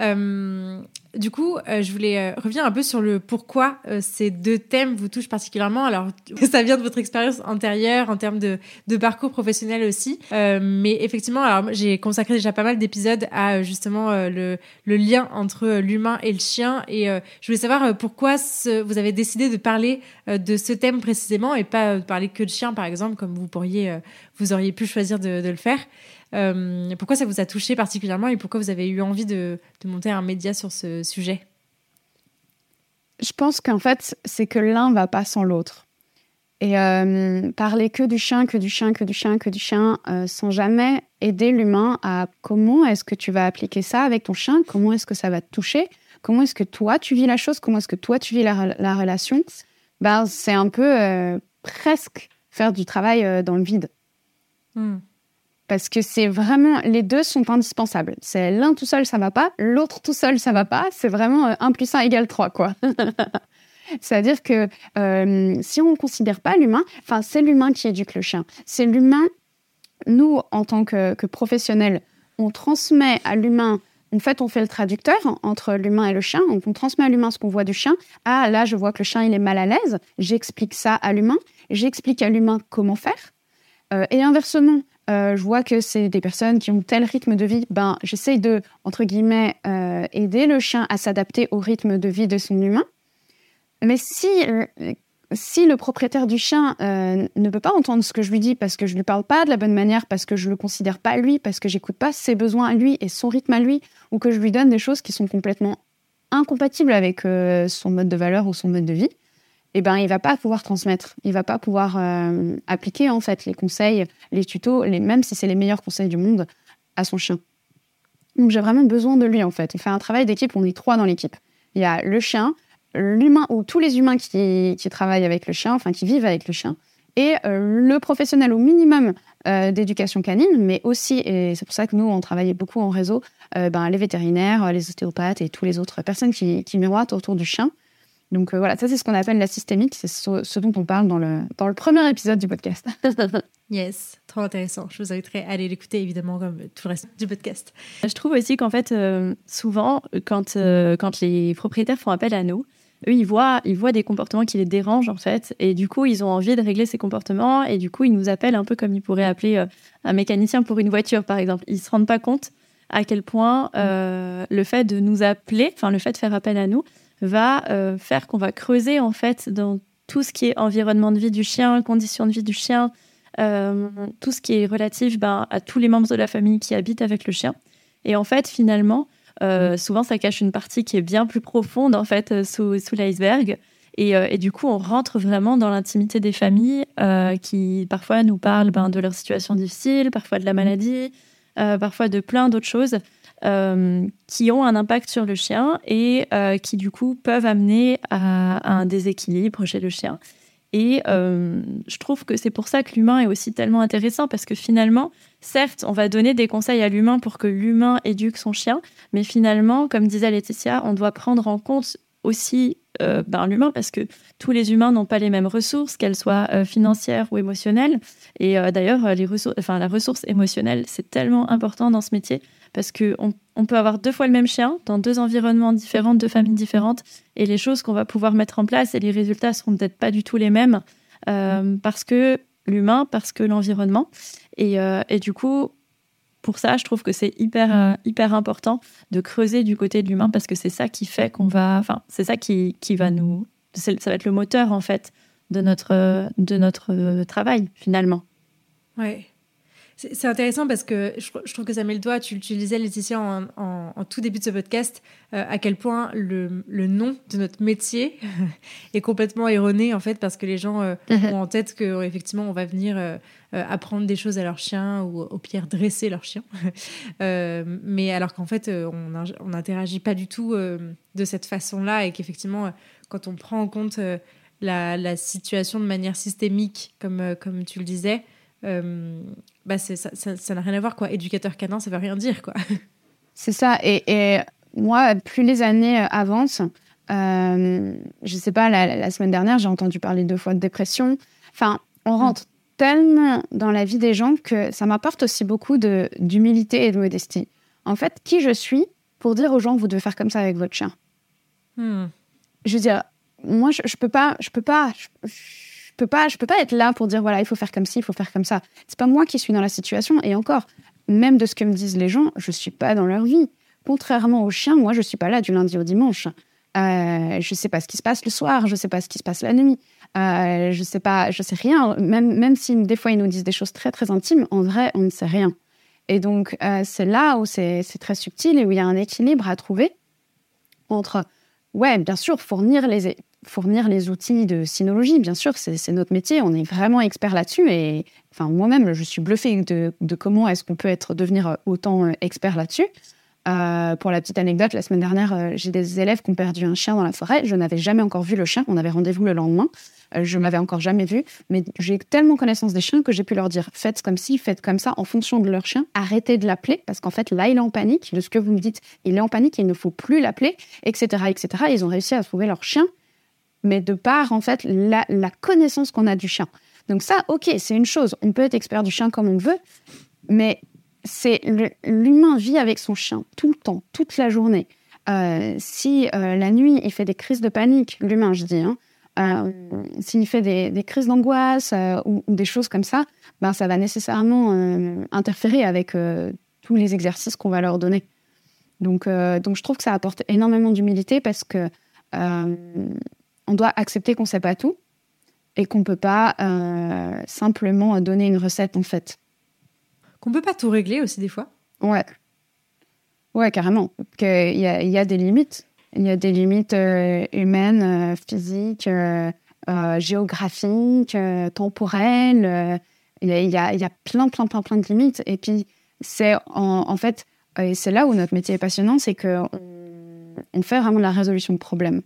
Euh, du coup, euh, je voulais euh, revenir un peu sur le pourquoi ces deux thèmes vous touchent particulièrement. Alors, ça vient de votre expérience antérieure en termes de, de parcours professionnel aussi. mais effectivement, alors j'ai consacré déjà pas mal d'épisodes à justement le, le, lien entre l'humain et le chien. Et je voulais savoir pourquoi vous avez décidé de parler de ce thème précisément et pas parler que de chien, par exemple, comme vous pourriez, vous auriez pu choisir de le faire. Euh, pourquoi ça vous a touché particulièrement et pourquoi vous avez eu envie de, monter un média sur ce sujet? Je pense qu'en fait, c'est que l'un va pas sans l'autre. Et euh, parler que du chien, que du chien, que du chien, que du chien, euh, sans jamais aider l'humain à comment est-ce que tu vas appliquer ça avec ton chien, comment est-ce que ça va te toucher, comment est-ce que toi tu vis la chose, comment est-ce que toi tu vis la, relation, ben, c'est un peu presque faire du travail dans le vide. Hmm. Parce que c'est vraiment, les deux sont indispensables. C'est l'un tout seul, ça va pas, l'autre tout seul, ça va pas. C'est vraiment 1 euh, plus 1 égale 3, quoi. C'est-à-dire que euh, si on ne considère pas l'humain, enfin, c'est l'humain qui éduque le chien. C'est l'humain, nous, en tant que, professionnels, on transmet à l'humain en fait, on fait le traducteur entre l'humain et le chien. Donc, on transmet à l'humain ce qu'on voit du chien. Ah, là, je vois que le chien, il est mal à l'aise. J'explique ça à l'humain. J'explique à l'humain comment faire. Euh, et inversement, euh, je vois que c'est des personnes qui ont tel rythme de vie, ben, j'essaye de, entre guillemets, euh, aider le chien à s'adapter au rythme de vie de son humain. Mais si, si le propriétaire du chien euh, ne peut pas entendre ce que je lui dis parce que je lui parle pas de la bonne manière, parce que je le considère pas lui, parce que j'écoute pas ses besoins à lui et son rythme à lui, ou que je lui donne des choses qui sont complètement incompatibles avec euh, son mode de valeur ou son mode de vie, eh ben il va pas pouvoir transmettre, il va pas pouvoir euh, appliquer en fait les conseils, les tutos, les, même si c'est les meilleurs conseils du monde à son chien. Donc j'ai vraiment besoin de lui en fait. Il fait un travail d'équipe, on est trois dans l'équipe. Il y a le chien, l'humain ou tous les humains qui, travaillent avec le chien, enfin qui vivent avec le chien, et euh, le professionnel au minimum euh, d'éducation canine, mais aussi, et c'est pour ça que nous, on travaillait beaucoup en réseau, ben, les vétérinaires, les ostéopathes et toutes les autres personnes qui, qui miroitent autour du chien. Donc voilà, ça c'est ce qu'on appelle la systémique, c'est ce, dont on parle dans le, dans le premier épisode du podcast. yes, trop intéressant. Je vous inviterai à aller l'écouter évidemment comme tout le reste du podcast. Je trouve aussi qu'en fait, souvent, quand, quand les propriétaires font appel à nous, eux, ils voient, ils voient des comportements qui les dérangent, en fait. Et du coup, ils ont envie de régler ces comportements. Et du coup, ils nous appellent un peu comme ils pourraient appeler euh, un mécanicien pour une voiture, par exemple. Ils se rendent pas compte à quel point euh, le fait de nous appeler, enfin, le fait de faire appel à nous, va euh, faire qu'on va creuser, en fait, dans tout ce qui est environnement de vie du chien, conditions de vie du chien, tout ce qui est relatif ben, à tous les membres de la famille qui habitent avec le chien. Et en fait, finalement, euh, souvent, ça cache une partie qui est bien plus profonde, en fait, euh, sous, sous l'iceberg. Et, euh, et, du coup, on rentre vraiment dans l'intimité des familles qui, parfois, nous parlent ben, de leur situation difficile, parfois de la maladie, parfois de plein d'autres choses qui ont un impact sur le chien et qui, du coup, peuvent amener à, un déséquilibre chez le chien. Et je trouve que c'est pour ça que l'humain est aussi tellement intéressant parce que finalement, certes, on va donner des conseils à l'humain pour que l'humain éduque son chien, mais finalement, comme disait Laetitia, on doit prendre en compte aussi euh, ben, l'humain parce que tous les humains n'ont pas les mêmes ressources, qu'elles soient euh, financières ou émotionnelles. Et euh, d'ailleurs, les ressources, enfin la ressource émotionnelle, c'est tellement important dans ce métier parce que on, peut avoir deux fois le même chien dans deux environnements différents, deux familles différentes, et les choses qu'on va pouvoir mettre en place et les résultats seront peut-être pas du tout les mêmes parce que l'humain, parce que l'environnement. Et, et du coup, pour ça, je trouve que c'est hyper, euh, hyper important de creuser du côté de l'humain parce que c'est ça qui fait qu'on va. Enfin, c'est ça qui, qui va nous. Ça va être le moteur, en fait, de notre, de notre euh, travail, finalement. Ouais. C'est intéressant parce que je, trouve que ça met le doigt, tu, tu disais Laetitia en, en, tout début de ce podcast, euh, à quel point le, le, nom de notre métier est complètement erroné en fait parce que les gens euh, ont en tête qu'effectivement on va venir euh, apprendre des choses à leur chien ou au pire dresser leur chien. mais alors qu'en fait on n'interagit pas du tout de cette façon-là et qu'effectivement quand on prend en compte la, la, situation de manière systémique comme, comme tu le disais, euh, bah ça n'a rien à voir quoi. Éducateur canin, ça veut rien dire quoi. C'est ça. Et, et, moi, plus les années euh, avancent, euh, je sais pas, la, semaine dernière, j'ai entendu parler deux fois de dépression. Enfin, on rentre tellement dans la vie des gens que ça m'apporte aussi beaucoup d'humilité et de modestie. En fait, qui je suis pour dire aux gens, vous devez faire comme ça avec votre chien? Hmm. Je veux dire, moi, je, je peux pas, je peux pas, je peux pas, je peux pas être là pour dire voilà, il faut faire comme ci, il faut faire comme ça. C'est pas moi qui suis dans la situation. Et encore, même de ce que me disent les gens, je suis pas dans leur vie. Contrairement aux chiens, moi, je suis pas là du lundi au dimanche. Euh, je sais pas ce qui se passe le soir, je sais pas ce qui se passe la nuit. Euh, je sais pas, je sais rien. Même, même si des fois ils nous disent des choses très très intimes, en vrai, on ne sait rien. Et donc, euh, c'est là où c'est très subtil et où il y a un équilibre à trouver entre, ouais, bien sûr, fournir les, fournir les outils de cynologie, bien sûr, c'est notre métier, on est vraiment expert là-dessus. Et enfin, moi-même, je suis bluffée de, comment est-ce qu'on peut être devenir autant euh, expert là-dessus. Euh, pour la petite anecdote, la semaine dernière, euh, j'ai des élèves qui ont perdu un chien dans la forêt. Je n'avais jamais encore vu le chien. On avait rendez-vous le lendemain. je ne l'avais encore jamais vu. Mais j'ai tellement connaissance des chiens que j'ai pu leur dire faites comme ci, faites comme ça en fonction de leur chien. Arrêtez de l'appeler parce qu'en fait, là, il est en panique. De ce que vous me dites, il est en panique. Il ne faut plus l'appeler, etc., etc. ils ont réussi à trouver leur chien mais de par en fait la, connaissance qu'on a du chien. Donc ça, ok, c'est une chose. On peut être expert du chien comme on veut, mais c'est l'humain vit avec son chien tout le temps, toute la journée. Euh, si euh, la nuit il fait des crises de panique, l'humain, je dis, hein, euh, s'il fait des, crises d'angoisse ou, des choses comme ça, ben ça va nécessairement interférer avec tous les exercices qu'on va leur donner. Donc, donc je trouve que ça apporte énormément d'humilité parce que on doit accepter qu'on ne sait pas tout. et qu'on peut pas euh, simplement donner une recette en fait. Qu'on peut pas tout régler aussi des fois. Ouais. Ouais, carrément. Qu'il y a, il y a des limites. Il y a des limites euh, humaines, physiques, géographiques, temporelles. Il y, a, il, y a, il y a plein, plein, plein, plein de limites. Et puis, c'est en, en, fait, et c'est là où notre métier est passionnant, c'est qu'on on fait vraiment la résolution de problèmes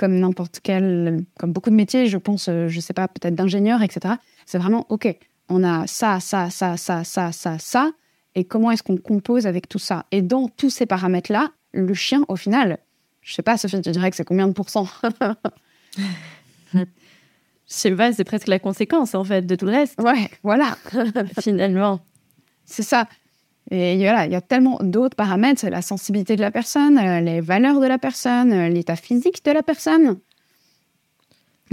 comme n'importe quel, comme beaucoup de métiers, je pense, euh, je sais pas, peut-être d'ingénieur, etc. C'est vraiment, OK, on a ça, ça, ça, ça, ça, ça, ça, et comment est-ce qu'on compose avec tout ça? Et dans tous ces paramètres-là, le chien, au final, je sais pas, Sophie, tu dirais que c'est combien de pourcents? Je sais pas, c'est presque la conséquence, en fait, de tout le reste. Ouais, voilà. Finalement. C'est ça. Et voilà, il y a tellement d'autres paramètres, la sensibilité de la personne, euh, les valeurs de la personne, euh, l'état physique de la personne,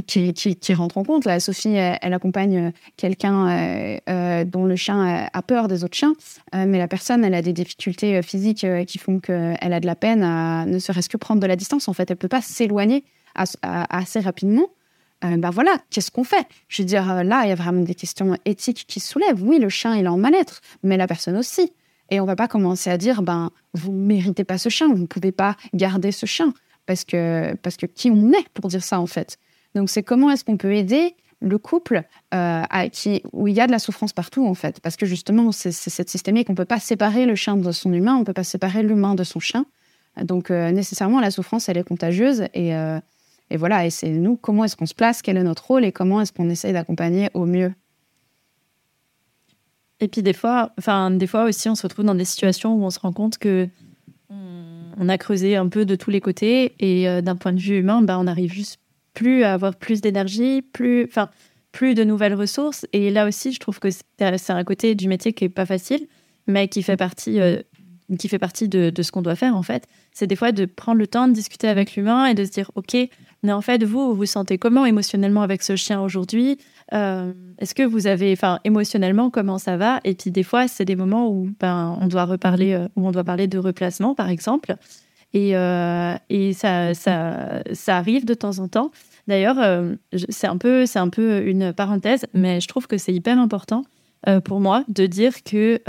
qui, qui, rentrent en compte. Là, Sophie, elle, accompagne quelqu'un euh, dont le chien a peur des autres chiens, mais la personne, elle a des difficultés physiques qui font qu'elle a de la peine à ne serait-ce que prendre de la distance. En fait, elle peut pas s'éloigner assez rapidement. Ben voilà, qu'est-ce qu'on fait? Je veux dire, là, il y a vraiment des questions éthiques qui se soulèvent. Oui, le chien, il est en mal-être, mais la personne aussi. Et on va pas commencer à dire, ben, vous méritez pas ce chien, vous ne pouvez pas garder ce chien. Parce que, parce que qui on est pour dire ça, en fait? Donc, c'est comment est-ce qu'on peut aider le couple euh, où il y a de la souffrance partout, en fait? Parce que justement, c'est cette systémique, on ne peut pas séparer le chien de son humain, on ne peut pas séparer l'humain de son chien. Donc, euh, nécessairement, la souffrance, elle est contagieuse. Et, euh, et voilà, et c'est nous, comment est-ce qu'on se place, quel est notre rôle et comment est-ce qu'on essaye d'accompagner au mieux et puis des fois, enfin des fois aussi, on se retrouve dans des situations où on se rend compte que on a creusé un peu de tous les côtés et euh, d'un point de vue humain, bah, on n'arrive juste plus à avoir plus d'énergie, plus, enfin plus de nouvelles ressources. Et là aussi, je trouve que c'est un côté du métier qui est pas facile, mais qui fait partie, euh, qui fait partie de, de ce qu'on doit faire en fait. C'est des fois de prendre le temps de discuter avec l'humain et de se dire, ok, mais en fait, vous, vous sentez comment émotionnellement avec ce chien aujourd'hui? Euh, Est-ce que vous avez, enfin, émotionnellement, comment ça va? Et puis des fois, c'est des moments où ben, on doit reparler, euh, où on doit parler de replacement, par exemple. Et, euh, ça, arrive de temps en temps. D'ailleurs, c'est un c'est un peu une parenthèse, mais je trouve que c'est hyper important pour moi de dire que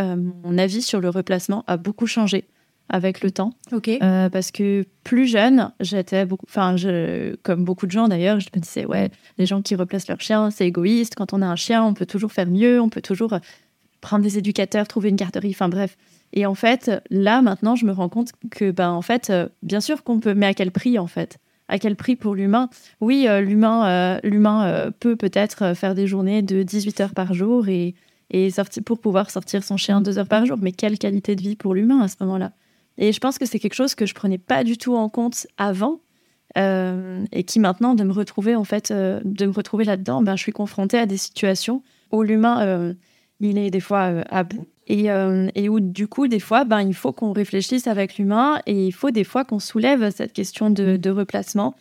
mon avis sur le replacement a beaucoup changé avec le temps. Euh, parce que plus jeune, j'étais beaucoup, enfin, je, comme beaucoup de gens d'ailleurs, je me disais, ouais, les gens qui replacent leur chien, c'est égoïste. Quand on a un chien, on peut toujours faire mieux, on peut toujours prendre des éducateurs, trouver une garderie, enfin bref. Et en fait, là, maintenant, je me rends compte que, ben, en fait, euh, bien sûr qu'on peut, mais à quel prix, en fait? À quel prix pour l'humain? Oui, euh, l'humain, l'humain peut peut-être faire des journées de 18 heures par jour et, et sortir, pour pouvoir sortir son chien deux heures par jour. Mais quelle qualité de vie pour l'humain à ce moment-là? Et je pense que c'est quelque chose que je prenais pas du tout en compte avant. Euh, et qui maintenant de me retrouver en fait euh, de me retrouver là-dedans ben je suis confrontée à des situations où l'humain euh, il est des fois à bout et, et, où du coup des fois ben il faut qu'on réfléchisse avec l'humain et il faut des fois qu'on soulève cette question de, de replacement.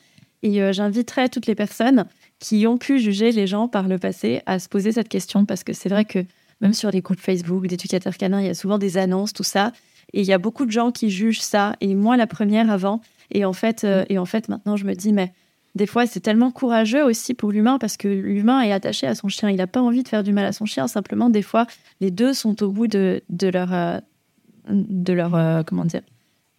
Et j'inviterai toutes les personnes qui ont pu juger les gens par le passé à se poser cette question parce que c'est vrai que même sur les groupes Facebook d'éducateurs canins il y a souvent des annonces tout ça et il y a beaucoup de gens qui jugent ça, et moi la première avant. Et en fait, euh, et en fait maintenant, je me dis, mais des fois, c'est tellement courageux aussi pour l'humain parce que l'humain est attaché à son chien. Il n'a pas envie de faire du mal à son chien. Simplement, des fois, les deux sont au bout de, de leur, euh, de leur, euh, comment dire,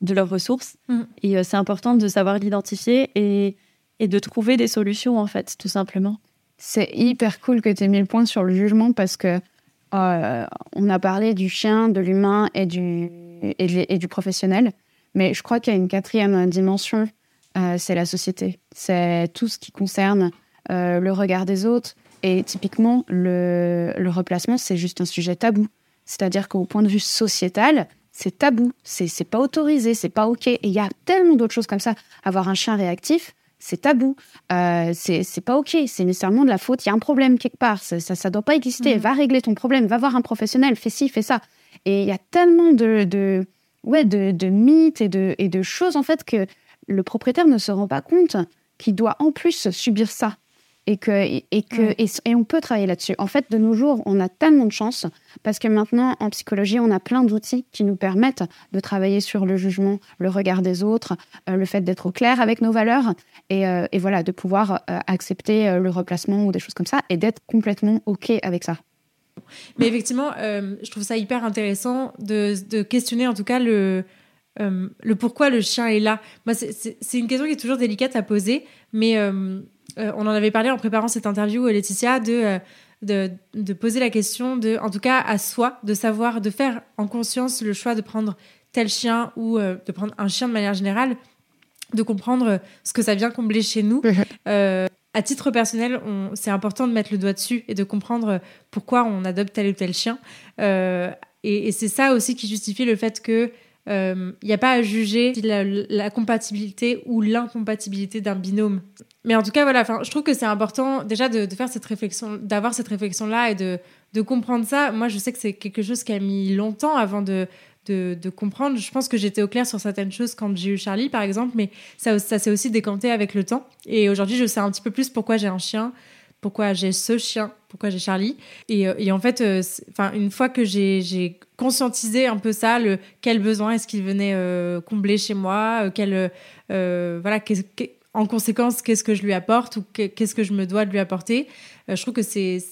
de leurs ressources. Mm. Et c'est important de savoir l'identifier et, et de trouver des solutions, en fait, tout simplement. C'est hyper cool que tu aies mis le point sur le jugement parce que on a parlé du chien, de l'humain et du, et, du professionnel. Mais je crois qu'il y a une quatrième dimension, euh, c'est la société. C'est tout ce qui concerne euh, le regard des autres. Et typiquement, le, le replacement, c'est juste un sujet tabou. C'est-à-dire qu'au point de vue sociétal, c'est tabou, c'est pas autorisé, c'est pas OK. Et il y a tellement d'autres choses comme ça. Avoir un chien réactif, c'est tabou, euh, c'est pas OK, c'est nécessairement de la faute, il y a un problème quelque part, ça ne doit pas exister. Mmh. Va régler ton problème, va voir un professionnel, fais ci, fais ça. Et il y a tellement de, de ouais, de, de, mythes et de, et de choses, en fait, que le propriétaire ne se rend pas compte qu'il doit en plus subir ça. et que et, que et, on peut travailler là-dessus. En fait, de nos jours, on a tellement de chance parce que maintenant en psychologie, on a plein d'outils qui nous permettent de travailler sur le jugement, le regard des autres, euh, le fait d'être au clair avec nos valeurs et, euh, et voilà, de pouvoir euh, accepter le replacement ou des choses comme ça et d'être complètement ok avec ça. Mais effectivement, je trouve ça hyper intéressant de, de questionner en tout cas le le pourquoi le chien est là. Moi, c'est une question qui est toujours délicate à poser, mais euh, on en avait parlé en préparant cette interview, euh, Laetitia, euh, de, de, poser la question de, en tout cas à soi, de savoir, de faire en conscience le choix de prendre tel chien ou de prendre un chien de manière générale, de comprendre ce que ça vient combler chez nous. À titre personnel, c'est important de mettre le doigt dessus et de comprendre pourquoi on adopte tel ou tel chien. et, c'est ça aussi qui justifie le fait que il n'y a pas à juger la compatibilité ou l'incompatibilité d'un binôme. Mais en tout cas, voilà, je trouve que c'est important déjà de, faire cette réflexion, d'avoir cette réflexion-là et de, comprendre ça. Moi, je sais que c'est quelque chose qui a mis longtemps avant de, de, comprendre. Je pense que j'étais au clair sur certaines choses quand j'ai eu Charlie, par exemple, mais ça, ça s'est aussi décanté avec le temps. Et aujourd'hui, je sais un petit peu plus pourquoi j'ai un chien, pourquoi j'ai ce chien, pourquoi j'ai Charlie. Et, euh, en fait, euh, enfin, une fois que j'ai conscientisé un peu ça, le quel besoin est-ce qu'il venait euh, combler chez moi, quel voilà, qu'est-ce en conséquence, qu'est-ce que je lui apporte ou qu'est-ce que je me dois de lui apporter. Je trouve que c'est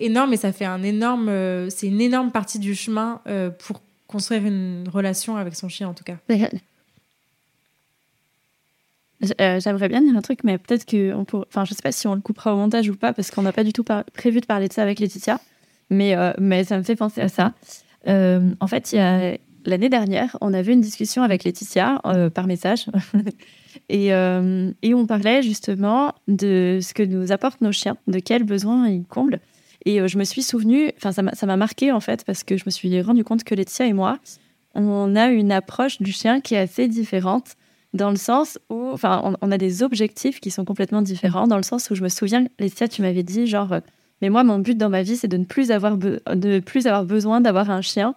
énorme et ça fait un énorme, c'est une énorme partie du chemin pour construire une relation avec son chien en tout cas. J'aimerais bien dire un truc, mais peut-être que on pourrait... enfin, je sais pas si on le coupera au montage ou pas, parce qu'on n'a pas du tout prévu de parler de ça avec Laetitia, mais, mais ça me fait penser à ça. en fait, l'année dernière, on avait une discussion avec Laetitia par message Euh, et, on parlait justement de ce que nous apportent nos chiens, de quels besoins ils comblent. Et euh, je me suis souvenue, enfin ça m'a marqué en fait, parce que je me suis rendu compte que Laetitia et moi, on a une approche du chien qui est assez différente, dans le sens où, enfin, on, a des objectifs qui sont complètement différents, dans le sens où je me souviens, Laetitia, tu m'avais dit genre, euh, mais moi, mon but dans ma vie, c'est de ne plus avoir, de plus avoir besoin d'avoir un chien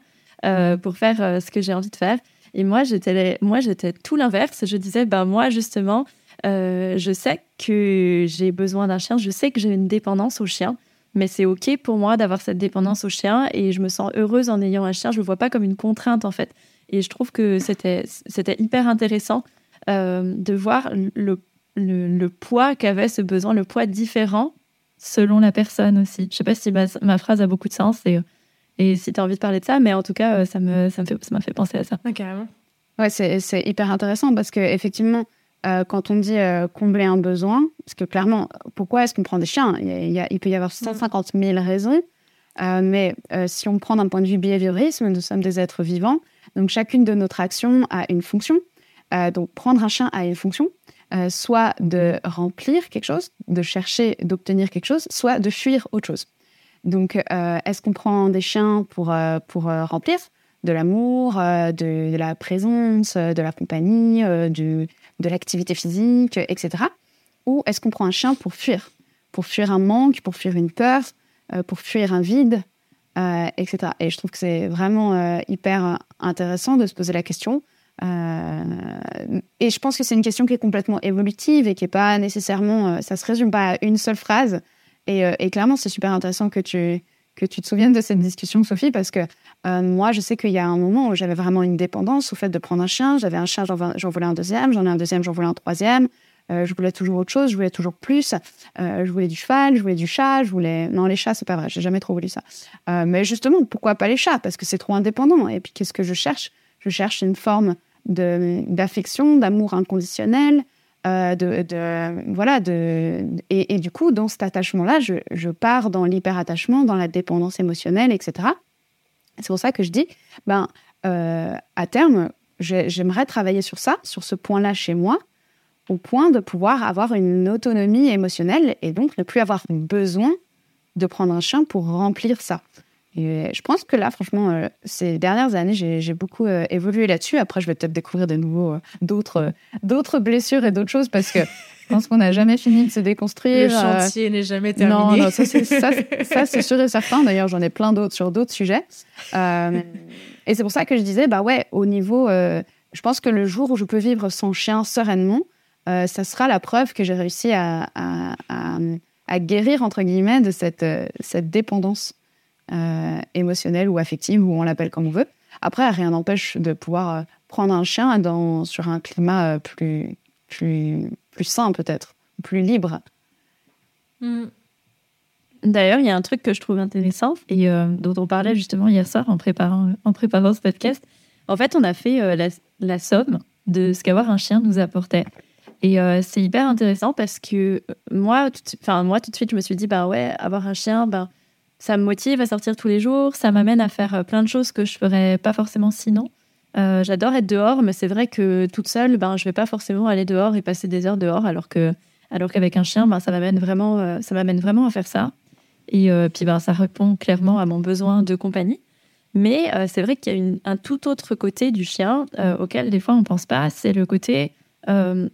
pour faire ce que j'ai envie de faire. Et moi, j'étais, moi, j'étais tout l'inverse. Je disais, ben moi, justement, euh, je sais que j'ai besoin d'un chien, je sais que j'ai une dépendance au chien, mais c'est OK pour moi d'avoir cette dépendance au chien et je me sens heureuse en ayant un chien. Je le vois pas comme une contrainte, en fait. Et je trouve que c'était, hyper intéressant euh, de voir le, le, poids qu'avait ce besoin, le poids différent selon la personne aussi. Je sais pas si ma, ma, phrase a beaucoup de sens et et si tu as envie de parler de ça, mais en tout cas, euh, ça me, ça me fait, m'a fait penser à ça. Ah, carrément. Ouais, c'est, c'est hyper intéressant parce que effectivement, euh, quand on dit euh, combler un besoin, parce que clairement, pourquoi est-ce qu'on prend des chiens? Il, y a, il, peut y avoir 150 000 raisons, mais si on prend d'un point de vue behaviorisme, nous sommes des êtres vivants, donc chacune de notre actions a une fonction. donc prendre un chien a une fonction, soit de remplir quelque chose, de chercher, d'obtenir quelque chose, soit de fuir autre chose. Donc, euh, est-ce qu'on prend des chiens pour, euh, pour euh, remplir? De l'amour, de, la présence, de la compagnie, de l'activité physique, etc. Ou est-ce qu'on prend un chien pour fuir? Pour fuir un manque, pour fuir une peur, pour fuir un vide, etc. Et je trouve que c'est vraiment hyper intéressant de se poser la question. et je pense que c'est une question qui est complètement évolutive et qui n'est pas nécessairement, ça se résume pas à une seule phrase. Euh, et, clairement, c'est super intéressant que tu, que tu te souviennes de cette discussion, Sophie, parce que euh, moi, je sais qu'il y a un moment où j'avais vraiment une dépendance au fait de prendre un chien. J'avais un chien, j'en voulais un deuxième, j'en ai un deuxième, j'en voulais un troisième. Euh, je voulais toujours autre chose, je voulais toujours plus. je voulais du cheval, je voulais du chat, je voulais. Non, les chats, c'est pas vrai, j'ai jamais trop voulu ça. mais justement, pourquoi pas les chats? Parce que c'est trop indépendant. Et puis, qu'est-ce que je cherche? Je cherche une forme d'affection, d'amour inconditionnel, euh, de, voilà, de, et, du coup, dans cet attachement-là, je, pars dans l'hyperattachement, dans la dépendance émotionnelle, etc. C'est pour ça que je dis, ben, euh, à terme, j'aimerais travailler sur ça, sur ce point-là chez moi, au point de pouvoir avoir une autonomie émotionnelle et donc ne plus avoir besoin de prendre un chien pour remplir ça. Et je pense que là, franchement, euh, ces dernières années, j'ai beaucoup euh, évolué là-dessus. Après, je vais peut-être découvrir de nouveau euh, d'autres d'autres blessures et d'autres choses parce que je pense qu'on n'a jamais fini de se déconstruire. Le chantier n'est jamais terminé. Non, non ça, c'est sûr et certain. D'ailleurs, j'en ai plein d'autres sur d'autres sujets. et c'est pour ça que je disais, bah ouais, au niveau, je pense que le jour où je peux vivre sans chien sereinement, ça sera la preuve que j'ai réussi à, à, à guérir, entre guillemets, de cette, cette dépendance émotionnelle ou affective, ou on l'appelle comme on veut. Après, rien n'empêche de pouvoir prendre un chien dans, sur un climat plus, plus, plus sain, peut-être, plus libre. Mm. D'ailleurs, il y a un truc que je trouve intéressant et euh, dont on parlait justement hier soir en préparant, en préparant ce podcast. En fait, on a fait euh, la, somme de ce qu'avoir un chien nous apportait. Et euh, c'est hyper intéressant parce que moi, enfin moi, tout de suite, je me suis dit, bah ouais, avoir un chien, bah, ça me motive à sortir tous les jours, ça m'amène à faire plein de choses que je ferais pas forcément sinon. J'adore être dehors, mais c'est vrai que toute seule, ben, je vais pas forcément aller dehors et passer des heures dehors, alors que alors qu'avec un chien, ben, ça m'amène vraiment, ça m'amène vraiment à faire ça. Et euh, puis, ben, ça répond clairement à mon besoin de compagnie. Mais euh, c'est vrai qu'il y a un tout autre côté du chien euh, auquel des fois on ne pense pas. C'est le côté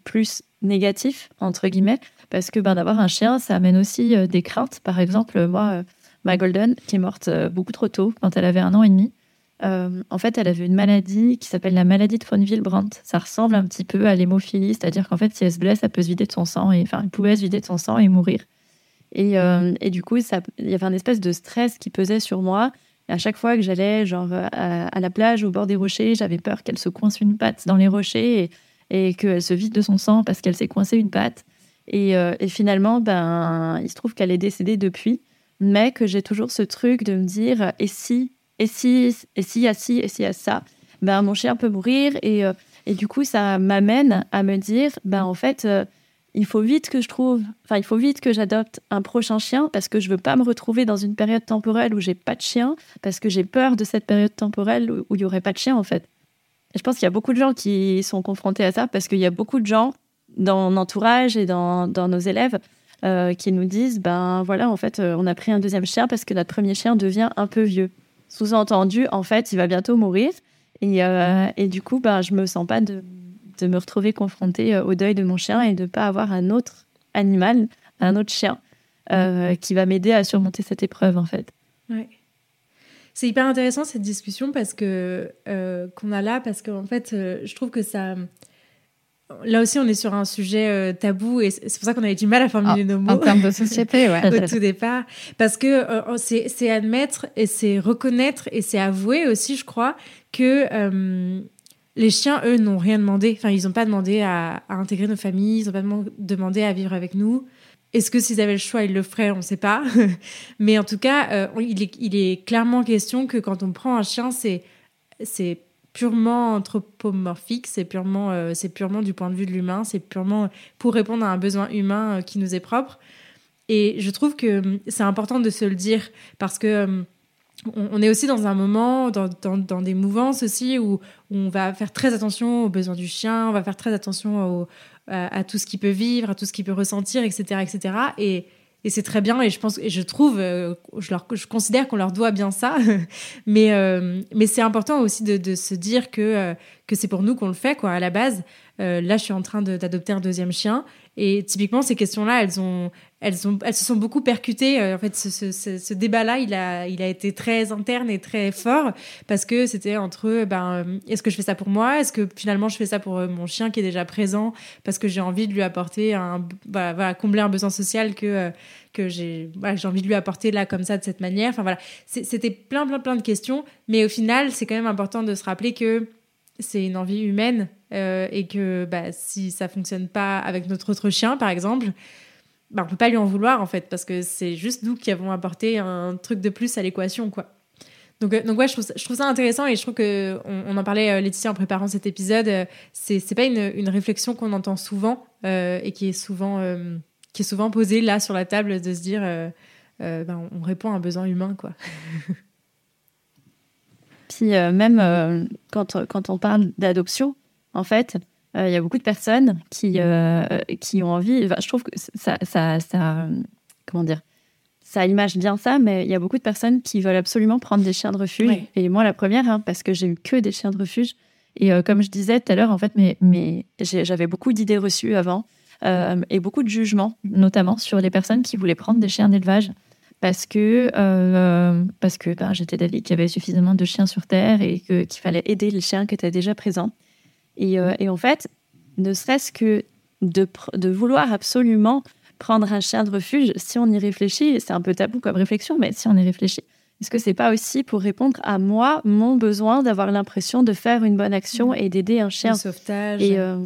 plus négatif, entre guillemets, parce que ben, d'avoir un chien, ça amène aussi des craintes. Par exemple, moi, ma Golden, qui est morte beaucoup trop tôt, quand elle avait un an et demi, en fait, elle avait une maladie qui s'appelle la maladie de von Willebrand. Ça ressemble un petit peu à l'hémophilie, c'est-à-dire qu'en fait, si elle se blesse, elle peut se vider de son sang, et enfin, pouvait se vider de son sang et mourir. Euh, et, du coup, il y avait un espèce de stress qui pesait sur moi. Et à chaque fois que j'allais genre à, la plage, au bord des rochers, j'avais peur qu'elle se coince une patte dans les rochers et, qu'elle se vide de son sang parce qu'elle s'est coincée une patte. Euh, et, finalement, ben, il se trouve qu'elle est décédée depuis, mais que j'ai toujours ce truc de me dire et si, et si, et s'il y ci, et s'il y a ça, ben, mon chien peut mourir. Et, euh, et du coup, ça m'amène à me dire, ben, en fait, il faut vite que je trouve, enfin, il faut vite que j'adopte un prochain chien parce que je veux pas me retrouver dans une période temporelle où j'ai pas de chien, parce que j'ai peur de cette période temporelle où il y aurait pas de chien en fait. Et je pense qu'il y a beaucoup de gens qui sont confrontés à ça parce qu'il y a beaucoup de gens dans mon entourage et dans, dans nos élèves euh, qui nous disent, ben voilà, en fait, euh, on a pris un deuxième chien parce que notre premier chien devient un peu vieux. Sous-entendu, en fait, il va bientôt mourir. Et, euh, et du coup, ben, je me sens pas de de me retrouver confrontée au deuil de mon chien et de ne pas avoir un autre animal, un autre chien euh, qui va m'aider à surmonter cette épreuve en fait. Ouais. C'est hyper intéressant cette discussion parce que qu'on a là parce qu'en fait je trouve que ça Là aussi, on est sur un sujet tabou et c'est pour ça qu'on avait du mal à formuler ah, nos mots. En termes de société, ouais. Au tout départ. Parce que c'est admettre et c'est reconnaître et c'est avouer aussi, je crois, que les chiens, eux, n'ont rien demandé. Enfin, ils n'ont pas demandé à, intégrer nos familles, ils n'ont pas demandé à vivre avec nous. Est-ce que s'ils avaient le choix, ils le feraient? On ne sait pas. Mais en tout cas, euh, il, est, clairement question que quand on prend un chien, c'est, purement anthropomorphique, c'est purement, euh, purement du point de vue de l'humain, c'est purement pour répondre à un besoin humain euh, qui nous est propre. Et je trouve que hum, c'est important de se le dire parce que on est aussi dans un moment, dans, des mouvances aussi, où, on va faire très attention aux besoins du chien, on va faire très attention à, tout ce qu'il peut vivre, à tout ce qu'il peut ressentir, etc. etc. Et, c'est très bien, et je pense, et je trouve, euh, je considère qu'on leur doit bien ça, mais, euh, mais c'est important aussi de, se dire que, euh, que c'est pour nous qu'on le fait, quoi, à la base. là, je suis en train d'adopter un deuxième chien, et typiquement, ces questions-là, elles se sont beaucoup percutées. Euh, en fait, ce, débat-là, il a, été très interne et très fort parce que c'était entre, ben, euh, est-ce que je fais ça pour moi? Est-ce que finalement je fais ça pour euh, mon chien qui est déjà présent parce que j'ai envie de lui apporter un, voilà, combler un besoin social que j'ai, j'ai envie de lui apporter là comme ça de cette manière? Enfin voilà, c'était plein, plein, plein de questions. Mais au final, c'est quand même important de se rappeler que c'est une envie humaine euh, et que bah, si ça fonctionne pas avec notre autre chien, par exemple, bah, on peut pas lui en vouloir en fait parce que c'est juste nous qui avons apporté un truc de plus à l'équation, quoi. Donc, euh, donc ouais, je trouve, ça, je trouve, ça, intéressant et je trouve que on, en parlait euh, Laetitia en préparant cet épisode. c'est c'est pas une, une réflexion qu'on entend souvent et qui est souvent qui est souvent posée là sur la table de se dire ben, on répond à un besoin humain quoi. Puis même quand, quand on parle d'adoption, en fait, euh, il y a beaucoup de personnes qui, euh, qui ont envie. je trouve que ça, ça, ça, comment dire, ça image bien ça, mais il y a beaucoup de personnes qui veulent absolument prendre des chiens de refuge. Et moi, la première, hein, parce que j'ai eu que des chiens de refuge. Et euh, comme je disais tout à l'heure, en fait, mais, mais j'avais beaucoup d'idées reçues avant et beaucoup de jugements, notamment sur les personnes qui voulaient prendre des chiens d'élevage parce que, parce que ben, j'étais d'avis qu'il y avait suffisamment de chiens sur Terre et qu'il fallait aider les chiens qui étaient déjà présents. Euh, et, en fait, ne serait-ce que de, de, vouloir absolument prendre un chien de refuge, si on y réfléchit, c'est un peu tabou comme réflexion, mais si on y réfléchit, est-ce que c'est pas aussi pour répondre à moi, mon besoin d'avoir l'impression de faire une bonne action et d'aider un chien? Le sauvetage. Et, euh,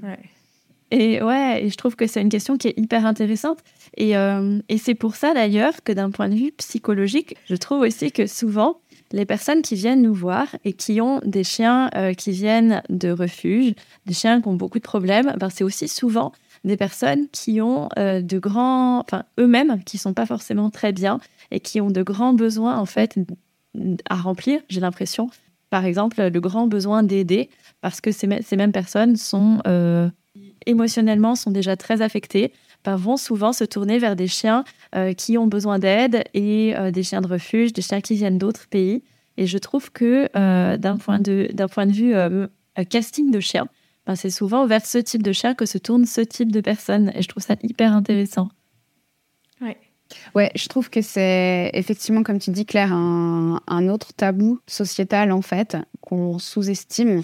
Et ouais, et je trouve que c'est une question qui est hyper intéressante. Et, euh, et c'est pour ça d'ailleurs que d'un point de vue psychologique, je trouve aussi que souvent, les personnes qui viennent nous voir et qui ont des chiens euh, qui viennent de refuge, des chiens qui ont beaucoup de problèmes, ben c'est aussi souvent des personnes qui ont euh, de grands, enfin eux-mêmes, qui sont pas forcément très bien et qui ont de grands besoins en fait à remplir. J'ai l'impression, par exemple, le grand besoin d'aider parce que ces, ces, mêmes personnes sont euh, émotionnellement sont déjà très affectées, ben, vont souvent se tourner vers des chiens euh, qui ont besoin d'aide et euh, des chiens de refuge, des chiens qui viennent d'autres pays. Et je trouve que euh, d'un point de d'un point de vue euh, casting de chiens, ben, c'est souvent vers ce type de chien que se tourne ce type de personnes. Et je trouve ça hyper intéressant. Ouais. Ouais, je trouve que c'est effectivement, comme tu dis, Claire, un, un autre tabou sociétal, en fait, qu'on sous-estime.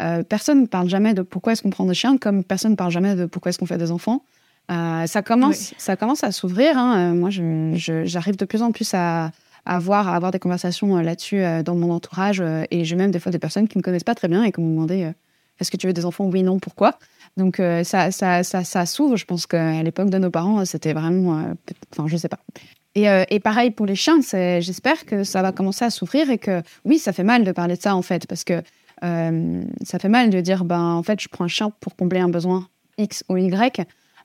Euh, personne ne parle jamais de pourquoi est-ce qu'on prend des chiens, comme personne ne parle jamais de pourquoi est-ce qu'on fait des enfants. Euh, ça, commence, Oui. ça commence à s'ouvrir. hein. Euh, moi, je- je- j'arrive de plus en plus à, à, avoir, à avoir des conversations euh, là-dessus dans mon entourage. et j'ai même des fois des personnes qui ne me connaissent pas très bien et qui m'ont demandé est-ce que tu veux des enfants Oui, non, pourquoi? Donc, euh, ça, ça, ça, ça s'ouvre. Je pense qu'à l'époque de nos parents, c'était vraiment. euh, Enfin, je sais pas. Et, euh, et pareil pour les chiens, j'espère que ça va commencer à s'ouvrir et que oui, ça fait mal de parler de ça en fait, parce que ça fait mal de dire ben en fait je prends un chien pour combler un besoin X ou Y,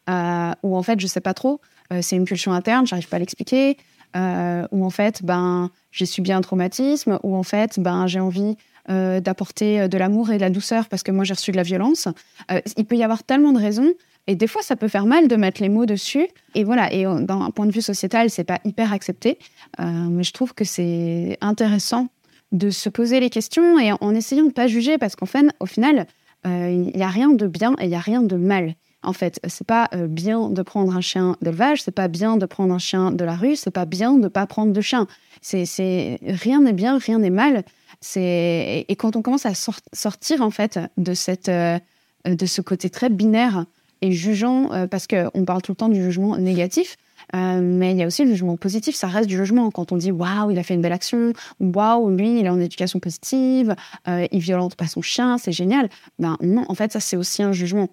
euh, ou en fait je sais pas trop, euh, c'est une pulsion interne, j'arrive pas à l'expliquer, euh, ou en fait ben j'ai subi un traumatisme, ou en fait ben j'ai envie euh, d'apporter euh, de l'amour et de la douceur parce que moi j'ai reçu de la violence. Euh, il peut y avoir tellement de raisons. Et des fois, ça peut faire mal de mettre les mots dessus. Et voilà. Et euh, d'un point de vue sociétal, c'est pas hyper accepté. Euh, mais je trouve que c'est intéressant de se poser les questions et en essayant de pas juger parce qu'en fait, au final, euh, il y a rien de bien et il y a rien de mal. En fait, c'est pas euh, bien de prendre un chien d'élevage, c'est pas bien de prendre un chien de la rue, c'est pas bien de pas prendre de chien. C'est, rien n'est bien, rien n'est mal. C'est et quand on commence à sor- sortir en fait de cette euh, de ce côté très binaire et jugeant, euh, parce qu'on parle tout le temps du jugement négatif, mais il y a aussi le jugement positif, ça reste du jugement. Quand on dit waouh, il a fait une belle action, waouh, lui, il est en éducation positive, euh, il violente pas son chien, c'est génial. Ben non, en fait, ça c'est aussi un jugement.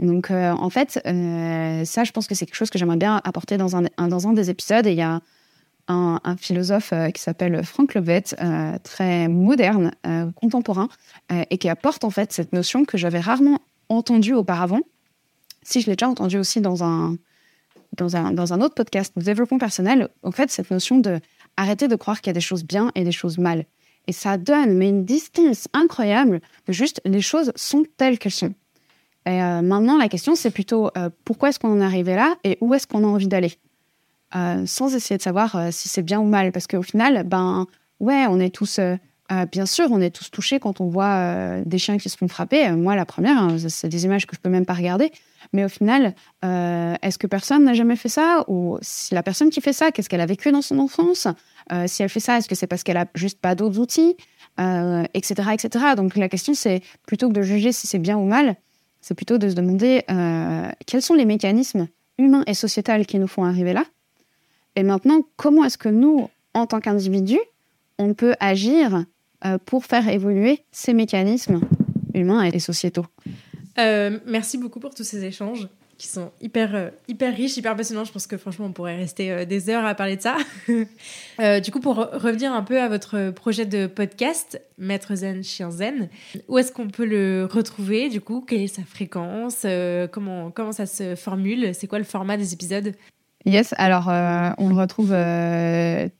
Donc euh, en fait, euh, ça, je pense que c'est quelque chose que j'aimerais bien apporter dans un, dans un des épisodes. Et il y a un, philosophe euh, qui s'appelle Frank Lovett, euh, très moderne, contemporain, et qui apporte en fait cette notion que j'avais rarement entendue auparavant. Si je l'ai déjà entendue aussi dans un, dans un, dans un autre podcast de développement personnel, en fait, cette notion de arrêter de croire qu'il y a des choses bien et des choses mal. Et ça donne mais une distance incroyable de juste les choses sont telles qu'elles sont. Euh, maintenant, la question, c'est plutôt euh, pourquoi est-ce qu'on en est arrivé là et où est-ce qu'on a envie d'aller? Euh, Sans essayer de savoir si c'est bien ou mal. Parce qu'au final, ben, ouais, on est tous, bien sûr, on est tous touchés quand on voit des chiens qui se font frapper. Moi, la première, hein, c'est des images que je peux même pas regarder. Mais au final, est-ce que personne n'a jamais fait ça? Ou si la personne qui fait ça, qu'est-ce qu'elle a vécu dans son enfance? Si elle fait ça, est-ce que c'est parce qu'elle a juste pas d'autres outils? Etc. etc. Donc la question, c'est plutôt que de juger si c'est bien ou mal, c'est plutôt de se demander euh, quels sont les mécanismes humains et sociétals qui nous font arriver là. Et maintenant, comment est-ce que nous, en tant qu'individus, on peut agir euh, pour faire évoluer ces mécanismes humains et sociétaux? Euh, merci beaucoup pour tous ces échanges qui sont hyper, euh, hyper riches, hyper passionnants. Je pense que franchement, on pourrait rester euh, des heures à parler de ça. Euh, du coup, pour re- revenir un peu à votre projet de podcast, Maître Zen, Chien Zen, où est-ce qu'on peut le retrouver Du coup, quelle est sa fréquence? Comment, comment ça se formule? C'est quoi le format des épisodes? Yes, alors on le retrouve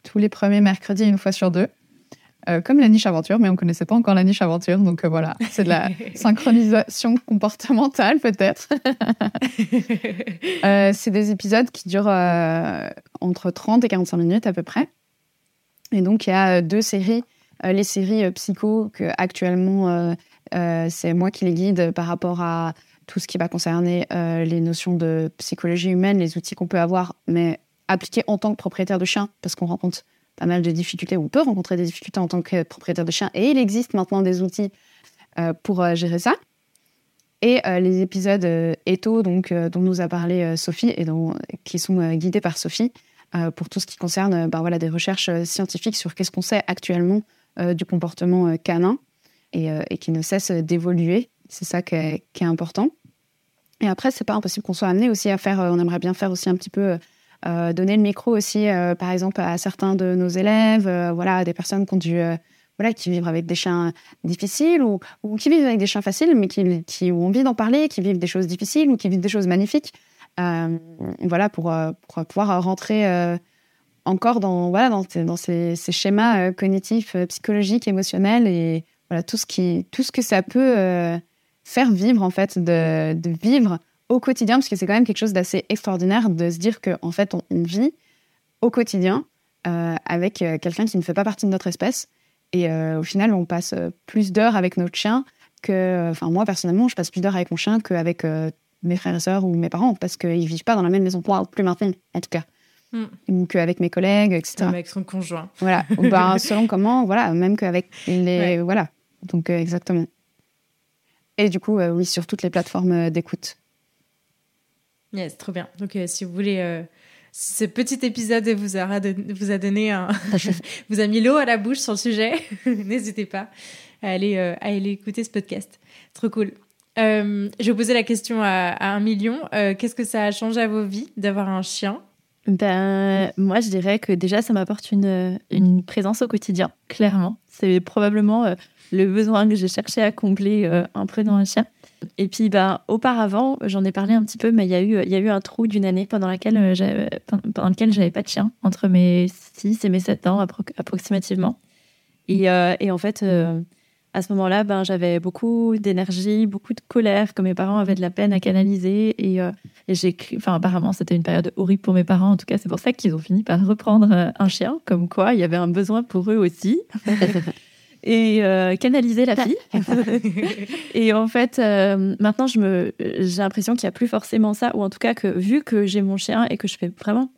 tous les premiers mercredis, une fois sur deux, Euh, comme la niche aventure, mais on ne connaissait pas encore la niche aventure, donc euh, voilà, c'est de la synchronisation comportementale peut-être. Euh, c'est des épisodes qui durent entre 30 et 45 minutes à peu près. Et donc il y a deux séries, les séries psycho, que actuellement c'est moi qui les guide par rapport à tout ce qui va concerner les notions de psychologie humaine, les outils qu'on peut avoir, mais appliqués en tant que propriétaire de chien, parce qu'on rencontre pas mal de difficultés, on peut rencontrer des difficultés en tant que propriétaire de chien, et il existe maintenant des outils euh, pour euh, gérer ça. Et les épisodes éto, donc dont nous a parlé Sophie et dont, qui sont guidés par Sophie pour tout ce qui concerne ben, voilà, des recherches scientifiques sur qu'est-ce qu'on sait actuellement du comportement canin et, et, qui ne cesse d'évoluer. C'est ça qui est, qui est, important. Et après, c'est pas impossible qu'on soit amené aussi à faire. on aimerait bien faire aussi un petit peu euh, donner le micro aussi, euh, par exemple, à certains de nos élèves, euh, voilà, des personnes qui ont dû, voilà, qui vivent avec des chiens difficiles ou, ou, qui vivent avec des chiens faciles, mais qui, qui ont envie d'en parler, qui vivent des choses difficiles ou qui vivent des choses magnifiques. voilà, pour, pour, pouvoir rentrer encore dans, voilà, dans, dans ces, schémas cognitifs, psychologiques, émotionnels et voilà, tout ce, qui, tout ce que ça peut faire vivre, en fait, de vivre au quotidien, parce que c'est quand même quelque chose d'assez extraordinaire de se dire qu'en en fait, on, vit au quotidien euh, avec euh, quelqu'un qui ne fait pas partie de notre espèce. Et euh, au final, on passe plus d'heures avec notre chien que. Enfin, moi, personnellement, je passe plus d'heures avec mon chien qu'avec mes frères et sœurs ou mes parents, parce qu'ils ne vivent pas dans la même maison, plus maintenant, en tout cas. Mm. Ou qu'avec mes collègues, etc. avec son conjoint. Voilà. ou ben, selon comment, voilà, même qu'avec les. Voilà. Donc, exactement. Et du coup, oui, sur toutes les plateformes d'écoute. Yes, trop bien. Donc, euh, si vous voulez, euh, si ce petit épisode vous, aura vous a donné un, vous a mis l'eau à la bouche sur le sujet, n'hésitez pas à aller, euh, à aller écouter ce podcast. Trop cool. je vais poser la question à, un million. Qu'est-ce que ça a changé à vos vies d'avoir un chien? Ben, moi, je dirais que déjà, ça m'apporte une, une présence au quotidien, clairement. C'est probablement le besoin que j'ai cherché à combler un peu dans un chien. Et puis, bah, auparavant, j'en ai parlé un petit peu, mais il y a eu, y a eu un trou d'une année pendant, laquelle euh, pendant lequel j'avais pas de chien, entre mes 6 et mes 7 ans approximativement. Et, euh, et, en fait, euh, à ce moment-là, ben, j'avais beaucoup d'énergie, beaucoup de colère, que mes parents avaient de la peine à canaliser. Et, et j'ai, enfin, apparemment, c'était une période horrible pour mes parents. En tout cas, c'est pour ça qu'ils ont fini par reprendre un chien, comme quoi il y avait un besoin pour eux aussi. et euh, canaliser la fille. et en fait, euh, maintenant, je me, j'ai l'impression qu'il n'y a plus forcément ça, ou en tout cas que vu que j'ai mon chien et que je fais vraiment,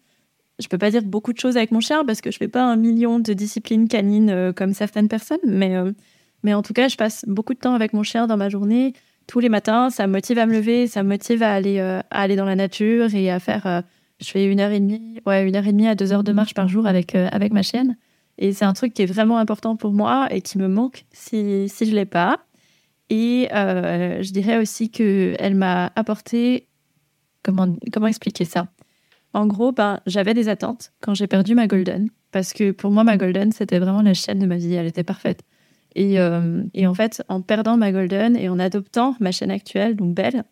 je peux pas dire beaucoup de choses avec mon chien parce que je fais pas un million de disciplines canines euh, comme certaines personnes, mais mais en tout cas, je passe beaucoup de temps avec mon chien dans ma journée, tous les matins. Ça me motive à me lever, ça me motive à aller à aller dans la nature et à faire. je fais une heure et demie, ouais, une heure et demie à deux heures de marche par jour avec avec ma chienne. Et c'est un truc qui est vraiment important pour moi et qui me manque si, si je ne l'ai pas. Et euh, je dirais aussi qu'elle m'a apporté. Comment, comment expliquer ça? En gros, ben, j'avais des attentes quand j'ai perdu ma Golden. Parce que pour moi, ma Golden, c'était vraiment la chaîne de ma vie. Elle était parfaite. Et, euh, et, en fait, en perdant ma Golden et en adoptant ma chaîne actuelle, donc Belle,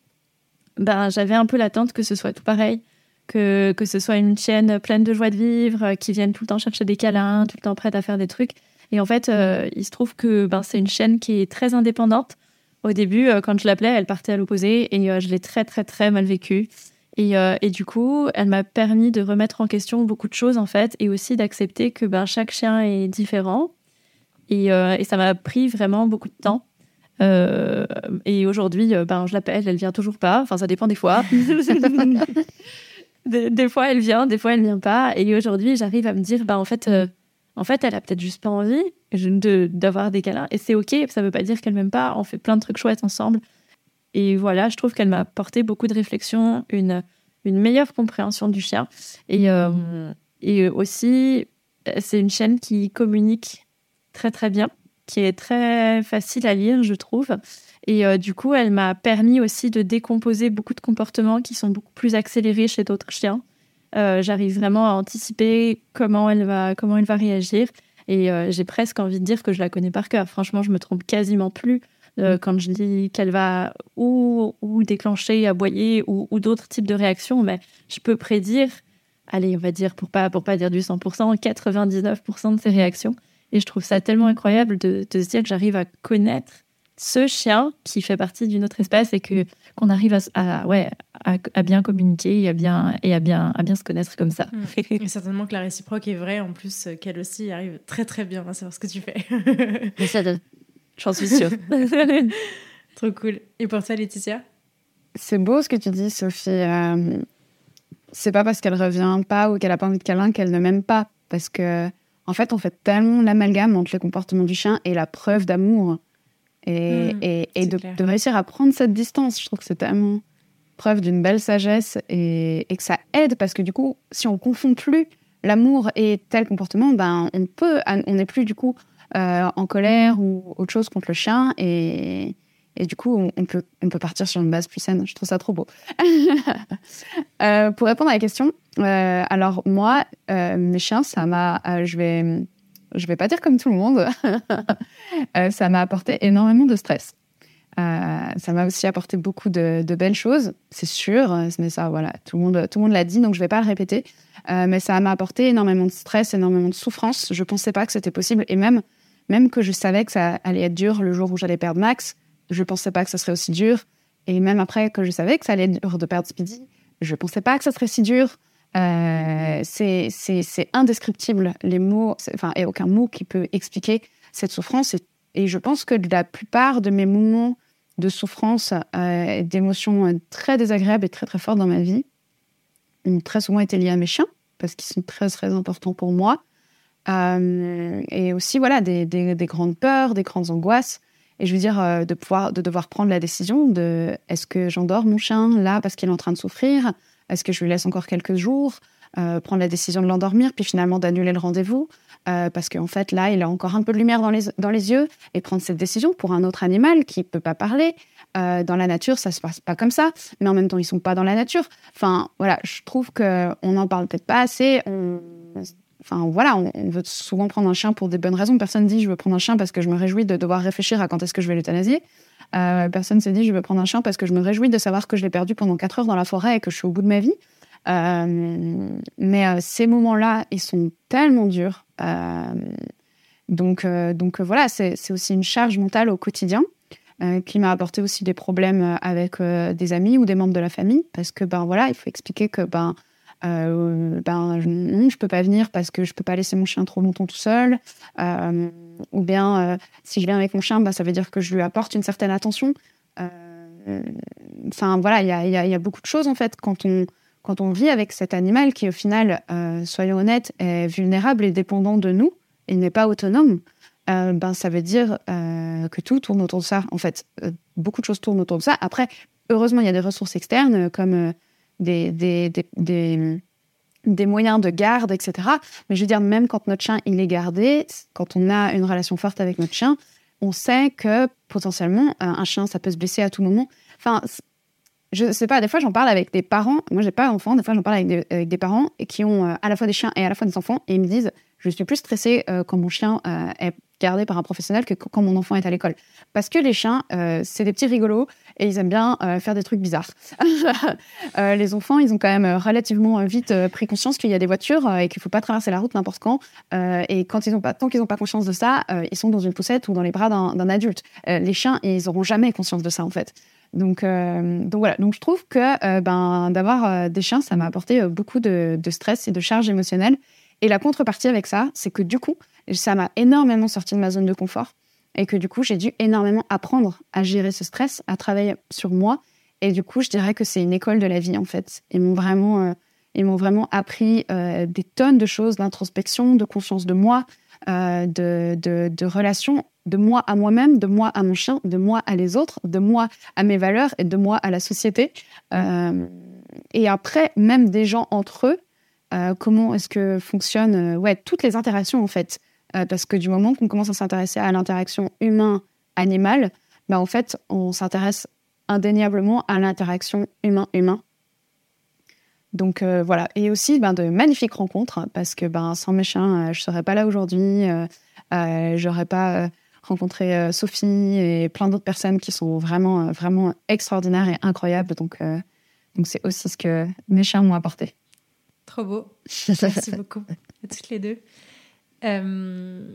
ben, j'avais un peu l'attente que ce soit tout pareil que, que ce soit une chaîne pleine de joie de vivre, euh, qui vienne tout le temps chercher des câlins, tout le temps prête à faire des trucs. Et en fait, euh, il se trouve que ben, c'est une chaîne qui est très indépendante. Au début, quand je l'appelais, elle partait à l'opposé et je l'ai très, très, très mal vécue. Et, et, du coup, elle m'a permis de remettre en question beaucoup de choses, en fait, et aussi d'accepter que ben, chaque chien est différent. Et, et ça m'a pris vraiment beaucoup de temps. et aujourd'hui, ben, je l'appelle, elle vient toujours pas. Enfin, ça dépend des fois. des, fois, elle vient, des fois, elle vient pas. Et aujourd'hui, j'arrive à me dire, bah, en fait, euh, en fait, elle a peut-être juste pas envie d'avoir des câlins. Et c'est OK, ça veut pas dire qu'elle m'aime pas. On fait plein de trucs chouettes ensemble. Et voilà, je trouve qu'elle m'a apporté beaucoup de réflexion, une, une meilleure compréhension du chien. Et, euh, et aussi, c'est une chaîne qui communique très, très bien, qui est très facile à lire, je trouve. Et euh, du coup, elle m'a permis aussi de décomposer beaucoup de comportements qui sont beaucoup plus accélérés chez d'autres chiens. Euh, j'arrive vraiment à anticiper comment elle va, comment elle va réagir. Et euh, j'ai presque envie de dire que je la connais par cœur. Franchement, je me trompe quasiment plus mm. quand je dis qu'elle va ou, ou, déclencher, aboyer ou, ou d'autres types de réactions. Mais je peux prédire, allez, on va dire, pour pas, pour pas dire du 100%, 99% de ces réactions. Et je trouve ça tellement incroyable de, de se dire que j'arrive à connaître ce chien qui fait partie d'une autre espèce et que qu'on arrive à, ouais à, bien communiquer et à bien et à bien à bien se connaître comme ça. Mm. Et certainement que la réciproque est vraie en plus qu'elle aussi arrive très très bien à savoir ce que tu fais. Mais ça, j'en suis sûre. Trop cool. Et pour toi, Laetitia? C'est beau ce que tu dis, Sophie. Euh, c'est pas parce qu'elle revient pas ou qu'elle a pas envie de câlin qu'elle ne m'aime pas, parce que en fait, on fait tellement l'amalgame entre le comportement du chien et la preuve d'amour. Et, Mm, et, et c'est de, réussir à prendre cette distance, je trouve que c'est tellement preuve d'une belle sagesse et, et que ça aide parce que du coup, si on confond plus l'amour et tel comportement, ben on peut, on n'est plus du coup euh, en colère ou autre chose contre le chien et, et du coup, on, peut, on peut partir sur une base plus saine. Je trouve ça trop beau. Euh, pour répondre à la question, euh, alors moi, euh, mes chiens, ça m'a, je vais, je vais pas dire comme tout le monde, ça m'a apporté énormément de stress. Ça m'a aussi apporté beaucoup de, de belles choses, c'est sûr, mais ça, voilà, tout le monde, tout l'a dit, donc je vais pas le répéter. Mais ça m'a apporté énormément de stress, énormément de souffrance. Je pensais pas que c'était possible, et même, même que je savais que ça allait être dur le jour où j'allais perdre Max, je pensais pas que ça serait aussi dur. Et même après que je savais que ça allait être dur de perdre Speedy, je pensais pas que ça serait si dur. Euh, c'est indescriptible. Les mots, enfin, il aucun mot qui peut expliquer cette souffrance. Et, je pense que la plupart de mes moments de souffrance, euh, d'émotions euh, très désagréables et très très fortes dans ma vie, ont très souvent été liés à mes chiens, parce qu'ils sont très très importants pour moi. Et aussi, voilà, des grandes peurs, des grandes angoisses. Et je veux dire, euh, de, pouvoir, de devoir prendre la décision de est-ce que j'endors mon chien là parce qu'il est en train de souffrir? Est-ce que je lui laisse encore quelques jours? Euh, Prendre la décision de l'endormir, puis finalement d'annuler le rendez-vous euh, parce qu'en fait, là, il a encore un peu de lumière dans les, dans les yeux et prendre cette décision pour un autre animal qui peut pas parler. Euh, dans la nature, ça se passe pas comme ça, mais en même temps, ils sont pas dans la nature. Enfin, voilà, je trouve que on n'en parle peut-être pas assez. On... Enfin, voilà, on, veut souvent prendre un chien pour des bonnes raisons. Personne dit je veux prendre un chien parce que je me réjouis de devoir réfléchir à quand est-ce que je vais l'euthanasier. Euh, personne se dit je veux prendre un chien parce que je me réjouis de savoir que je l'ai perdu pendant 4 heures dans la forêt et que je suis au bout de ma vie. Euh, mais euh, ces moments-là, ils sont tellement durs. Euh, donc, donc voilà, c'est aussi une charge mentale au quotidien qui m'a apporté aussi des problèmes avec des amis ou des membres de la famille parce que ben voilà, il faut expliquer que ben euh, ben non, je peux pas venir parce que je peux pas laisser mon chien trop longtemps tout seul. Euh, ou bien euh, si je viens avec mon chien, ben, ça veut dire que je lui apporte une certaine attention. Euh, Enfin voilà, il y a, beaucoup de choses en fait quand on quand on vit avec cet animal qui au final, soyons honnêtes, est vulnérable et dépendant de nous, il n'est pas autonome. ben ça veut dire que tout tourne autour de ça. En fait, beaucoup de choses tournent autour de ça. Après, heureusement, il y a des ressources externes comme des, des, des, des, moyens de garde, etc. Mais je veux dire, même quand notre chien il est gardé, quand on a une relation forte avec notre chien, on sait que potentiellement, euh, un chien, ça peut se blesser à tout moment. Enfin, je sais pas, des fois j'en parle avec des parents. Moi, j'ai pas d'enfants. Des fois, j'en parle avec des, avec des parents qui ont euh, à la fois des chiens et à la fois des enfants. Et ils me disent Je suis plus stressée euh, quand mon chien est gardé par un professionnel que quand mon enfant est à l'école. Parce que les chiens, euh, c'est des petits rigolos et ils aiment bien euh, faire des trucs bizarres. Euh, les enfants, ils ont quand même relativement vite pris conscience qu'il y a des voitures et qu'il faut pas traverser la route n'importe quand. Et quand ils ont pas, tant qu'ils n'ont pas conscience de ça, ils sont dans une poussette ou dans les bras d'un adulte. Les chiens, ils auront jamais conscience de ça en fait. Donc, donc voilà. Donc je trouve que ben d'avoir des chiens, ça m'a apporté beaucoup de, de stress et de charge émotionnelle. Et la contrepartie avec ça, c'est que du coup, ça m'a énormément sorti de ma zone de confort et que du coup, j'ai dû énormément apprendre à gérer ce stress, à travailler sur moi. Et du coup, je dirais que c'est une école de la vie en fait. Ils m'ont vraiment, euh, m'ont vraiment appris euh, des tonnes de choses, d'introspection, de conscience de moi, euh, de, de, de relations, de moi à moi-même, de moi à mon chien, de moi à les autres, de moi à mes valeurs et de moi à la société. Euh, et après, même des gens entre eux, euh, comment est-ce que fonctionnent euh, ouais, toutes les interactions en fait. Euh, parce que du moment qu'on commence à s'intéresser à l'interaction humain-animal, bah, en fait, on s'intéresse indéniablement à l'interaction humain-humain. Donc voilà, et aussi ben, de magnifiques rencontres, parce que ben, sans mes chiens, je ne serais pas là aujourd'hui, euh, j'aurais pas rencontré Sophie et plein d'autres personnes qui sont vraiment, vraiment extraordinaires et incroyables. Donc donc c'est aussi ce que mes chiens m'ont apporté. Trop beau. Merci beaucoup à toutes les deux. Euh,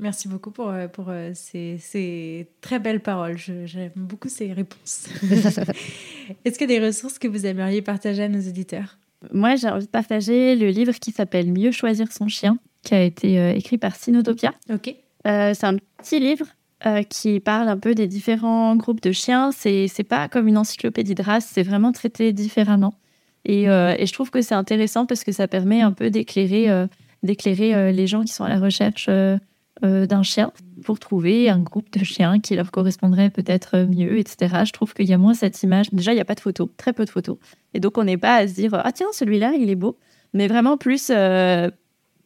merci beaucoup pour, euh, pour euh, ces, ces très belles paroles. J'aime beaucoup ces réponses. Est-ce qu'il y a des ressources que vous aimeriez partager à nos auditeurs? Moi, j'ai envie de partager le livre qui s'appelle Mieux choisir son chien, qui a été euh, écrit par Sinotopia. Ok. Euh, c'est un petit livre euh, qui parle un peu des différents groupes de chiens. C'est c'est pas comme une encyclopédie de race, c'est vraiment traité différemment. Et, euh, et je trouve que c'est intéressant parce que ça permet un peu d'éclairer euh, d'éclairer euh, les gens qui sont à la recherche d'un chien pour trouver un groupe de chiens qui leur correspondrait peut-être mieux, etc. Je trouve qu'il y a moins cette image. Déjà, il n'y a pas de photos, très peu de photos. Et donc, on n'est pas à se dire, ah tiens, celui-là, il est beau. Mais vraiment plus,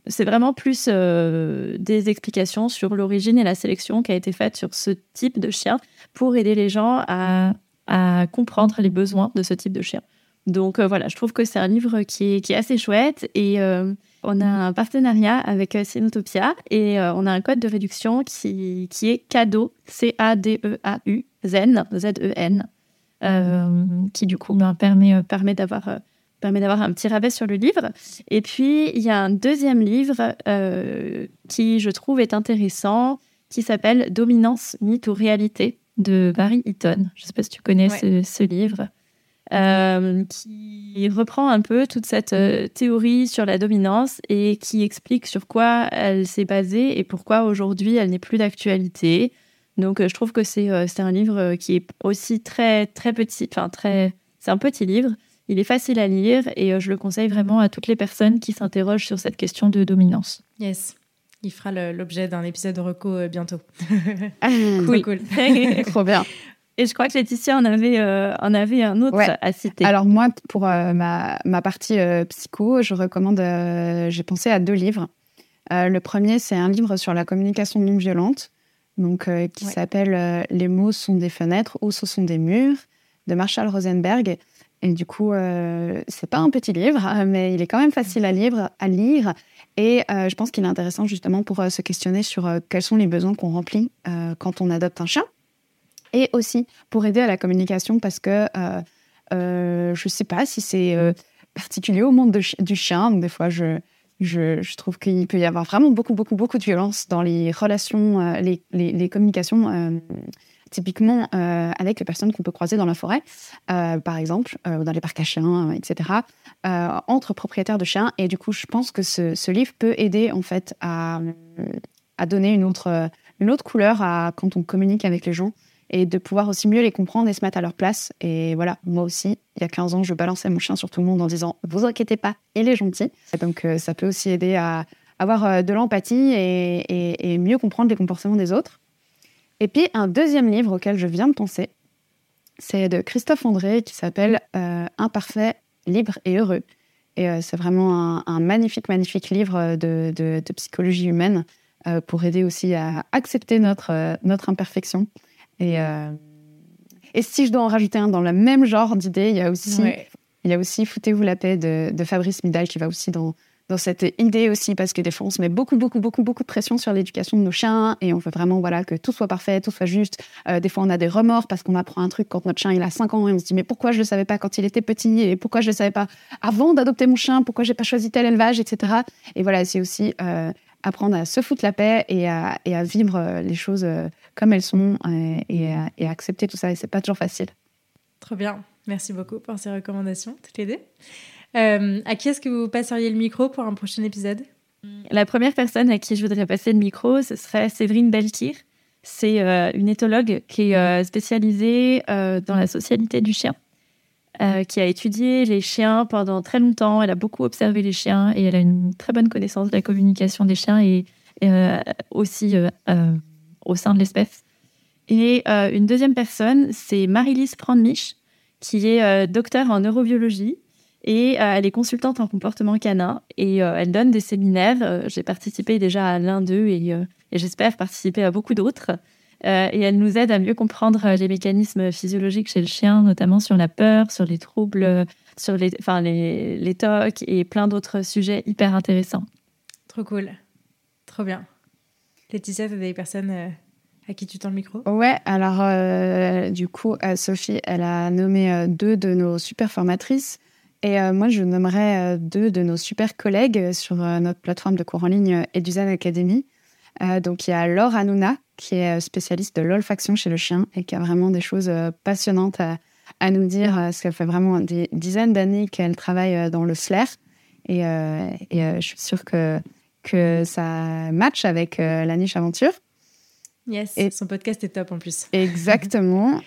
c'est vraiment plus des explications sur l'origine et la sélection qui a été faite sur ce type de chien pour aider les gens à, à comprendre les besoins de ce type de chien. Donc euh, voilà, je trouve que c'est un livre qui est, qui est assez chouette et euh, on a un partenariat avec euh, Sinotopia et on a un code de réduction qui, qui est cadeau, C-A-D-E-A-U, Zen, Z-E-N, qui du coup ben, permet, permet d'avoir permet d'avoir un petit rabais sur le livre. Et puis, il y a un deuxième livre qui, je trouve, est intéressant, qui s'appelle Dominance, mythe ou réalité de Barry Eaton. Je ne sais pas si tu connais ce, livre. Euh, qui reprend un peu toute cette euh, théorie sur la dominance et qui explique sur quoi elle s'est basée et pourquoi aujourd'hui elle n'est plus d'actualité. Donc euh, je trouve que c'est un livre qui est aussi très très petit, enfin très, c'est un petit livre. Il est facile à lire et je le conseille vraiment à toutes les personnes qui s'interrogent sur cette question de dominance. Yes. Il fera l'objet d'un épisode de Reco bientôt. Ah, cool. cool. Trop bien. Et je crois que Laetitia en avait, euh, en avait un autre à citer. Alors moi, pour euh, ma, ma, partie euh, psycho, je recommande, j'ai pensé à deux livres. le premier, c'est un livre sur la communication non violente, donc, qui s'appelle Les mots sont des fenêtres ou ce sont des murs, de Marshall Rosenberg. Et du coup, c'est pas un petit livre, mais il est quand même facile à lire. À lire et je pense qu'il est intéressant justement pour se questionner sur quels sont les besoins qu'on remplit quand on adopte un chien et aussi pour aider à la communication parce que euh, euh, je ne sais pas si c'est euh, particulier au monde du chien. Des fois, je, trouve qu'il peut y avoir vraiment beaucoup, beaucoup, beaucoup de violence dans les relations, les, communications typiquement avec les personnes qu'on peut croiser dans la forêt, par exemple, dans les parcs à chiens, etc., entre propriétaires de chiens. Et du coup, je pense que ce, livre peut aider en fait à, à donner une autre, une autre couleur à quand on communique avec les gens et de pouvoir aussi mieux les comprendre et se mettre à leur place. Et voilà, moi aussi, il y a 15 ans, je balançais mon chien sur tout le monde en disant Vous inquiétez pas, il est gentil. donc, euh, ça peut aussi aider à avoir euh, de l'empathie et, mieux comprendre les comportements des autres. Et puis, un deuxième livre auquel je viens de penser, c'est de Christophe André qui s'appelle euh, Imparfait, libre et heureux. Et c'est vraiment un, magnifique, magnifique livre de, psychologie humaine pour aider aussi à accepter notre imperfection et, euh, et si je dois en rajouter un dans le même genre d'idée, il y a aussi, il y a aussi Foutez-vous la paix de, de, Fabrice Midal qui va aussi dans, dans cette idée aussi, parce que des fois, on se met beaucoup, beaucoup, beaucoup, beaucoup de pression sur l'éducation de nos chiens et on veut vraiment voilà, que tout soit parfait, tout soit juste. Euh, des fois, on a des remords parce qu'on apprend un truc quand notre chien il a 5 ans et on se dit mais pourquoi je ne le savais pas quand il était petit et pourquoi je ne le savais pas avant d'adopter mon chien, pourquoi j'ai pas choisi tel élevage, etc. Et voilà, c'est aussi euh, apprendre à se foutre la paix et à, et à vivre les choses comme elles sont euh, et, et, à accepter tout ça. Et c'est pas toujours facile. Trop bien. Merci beaucoup pour ces recommandations, toutes les deux. à qui est-ce que vous passeriez le micro pour un prochain épisode? La première personne à qui je voudrais passer le micro, ce serait Séverine Belkir. C'est une éthologue qui est spécialisée dans la socialité du chien. Euh, qui a étudié les chiens pendant très longtemps. Elle a beaucoup observé les chiens et elle a une très bonne connaissance de la communication des chiens et, euh, aussi euh, au sein de l'espèce. Et une deuxième personne, c'est Marie-Lise Prandmich, qui est docteur en neurobiologie et elle est consultante en comportement canin et elle donne des séminaires. J'ai participé déjà à l'un d'eux et, j'espère participer à beaucoup d'autres. Euh, et elle nous aide à mieux comprendre euh, les mécanismes physiologiques chez le chien, notamment sur la peur, sur les troubles, sur les, enfin, les, les tocs et plein d'autres sujets hyper intéressants. Trop cool. Trop bien. Laetitia, tu as des personnes euh, à qui tu tends le micro? Ouais, alors du coup, Sophie, elle a nommé deux de nos super formatrices. Et moi, je nommerais deux de nos super collègues sur notre plateforme de cours en ligne Edusan Academy. donc, il y a Laure Hanouna, qui est euh, spécialiste de l'olfaction chez le chien et qui a vraiment des choses euh, passionnantes à, nous dire, parce qu'elle fait vraiment des dizaines d'années qu'elle travaille euh, dans le. Et, et je suis sûre que, que ça match avec la niche aventure. Yes, et son podcast est top en plus. Exactement.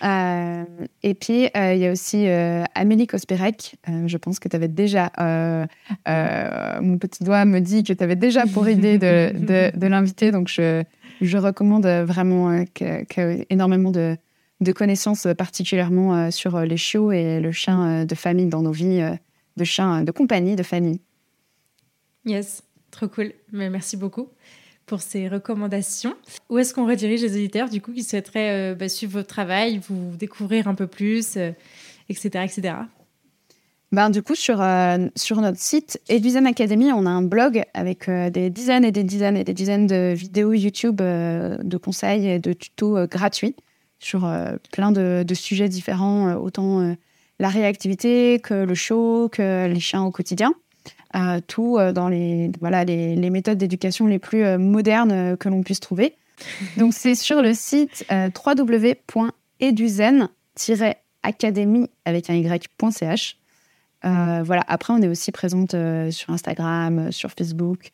et puis, il y a aussi Amélie Kospérek. je pense que tu avais déjà. mon petit doigt me dit que tu avais déjà pour idée de, de, de l'inviter. Donc, je, je recommande vraiment que, énormément de, de, connaissances, particulièrement sur les chiots et le chien de famille dans nos vies, de chien de compagnie, de famille. Yes, trop cool. Mais merci beaucoup pour ces recommandations. Où est-ce qu'on redirige les auditeurs, du coup, qui souhaiteraient bah, suivre votre travail, vous découvrir un peu plus, etc., etc. Ben, du coup, sur, euh, sur notre site Eduzem Academy, on a un blog avec euh, des dizaines et des dizaines et des dizaines de vidéos YouTube euh, de conseils et de tutos gratuits sur plein de, sujets différents, autant la réactivité que le show, que les chiens au quotidien. Tout dans les, voilà, les, les méthodes d'éducation les plus modernes que l'on puisse trouver. Donc, c'est sur le site www.eduzen-academy avec un y.ch. Euh, voilà. Après, on est aussi présente euh, sur Instagram, euh, sur Facebook,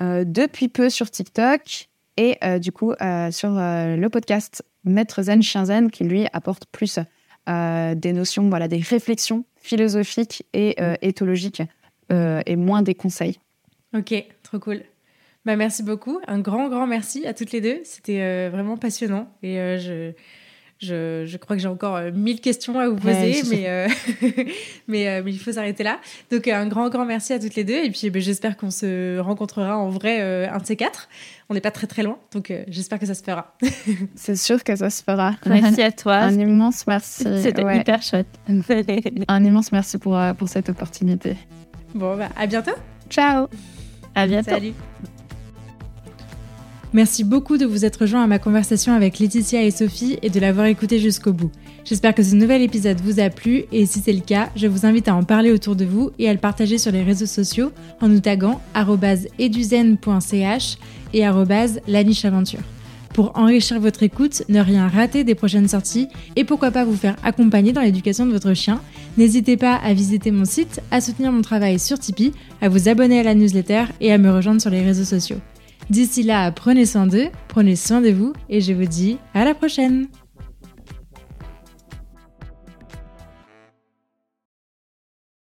depuis peu sur TikTok et du coup sur le podcast Maître Zen Chien Zen qui lui apporte plus des notions, voilà, des réflexions philosophiques et éthologiques et moins des conseils. Ok, trop cool. Bah, merci beaucoup. Un grand, grand merci à toutes les deux. C'était vraiment passionnant et je je, je, crois que j'ai encore euh, mille questions à vous poser, mais, euh, mais, euh, mais, il faut s'arrêter là. Donc, un grand, grand merci à toutes les deux. Et puis, ben, j'espère qu'on se rencontrera en vrai un de ces quatre. On n'est pas très, très loin. Donc, j'espère que ça se fera. C'est sûr que ça se fera. Merci à toi. Un immense merci. C'était hyper chouette. un immense merci pour, pour cette opportunité. Bon, bah, à bientôt. Ciao. À bientôt. Salut. Merci beaucoup de vous être rejoint à ma conversation avec Laetitia et Sophie et de l'avoir écouté jusqu'au bout. J'espère que ce nouvel épisode vous a plu et si c'est le cas, je vous invite à en parler autour de vous et à le partager sur les réseaux sociaux en nous taguant eduzen.ch et lanicheaventure. Pour enrichir votre écoute, ne rien rater des prochaines sorties et pourquoi pas vous faire accompagner dans l'éducation de votre chien, n'hésitez pas à visiter mon site, à soutenir mon travail sur Tipeee, à vous abonner à la newsletter et à me rejoindre sur les réseaux sociaux. D'ici là, prenez soin d'eux, prenez soin de vous et je vous dis à la prochaine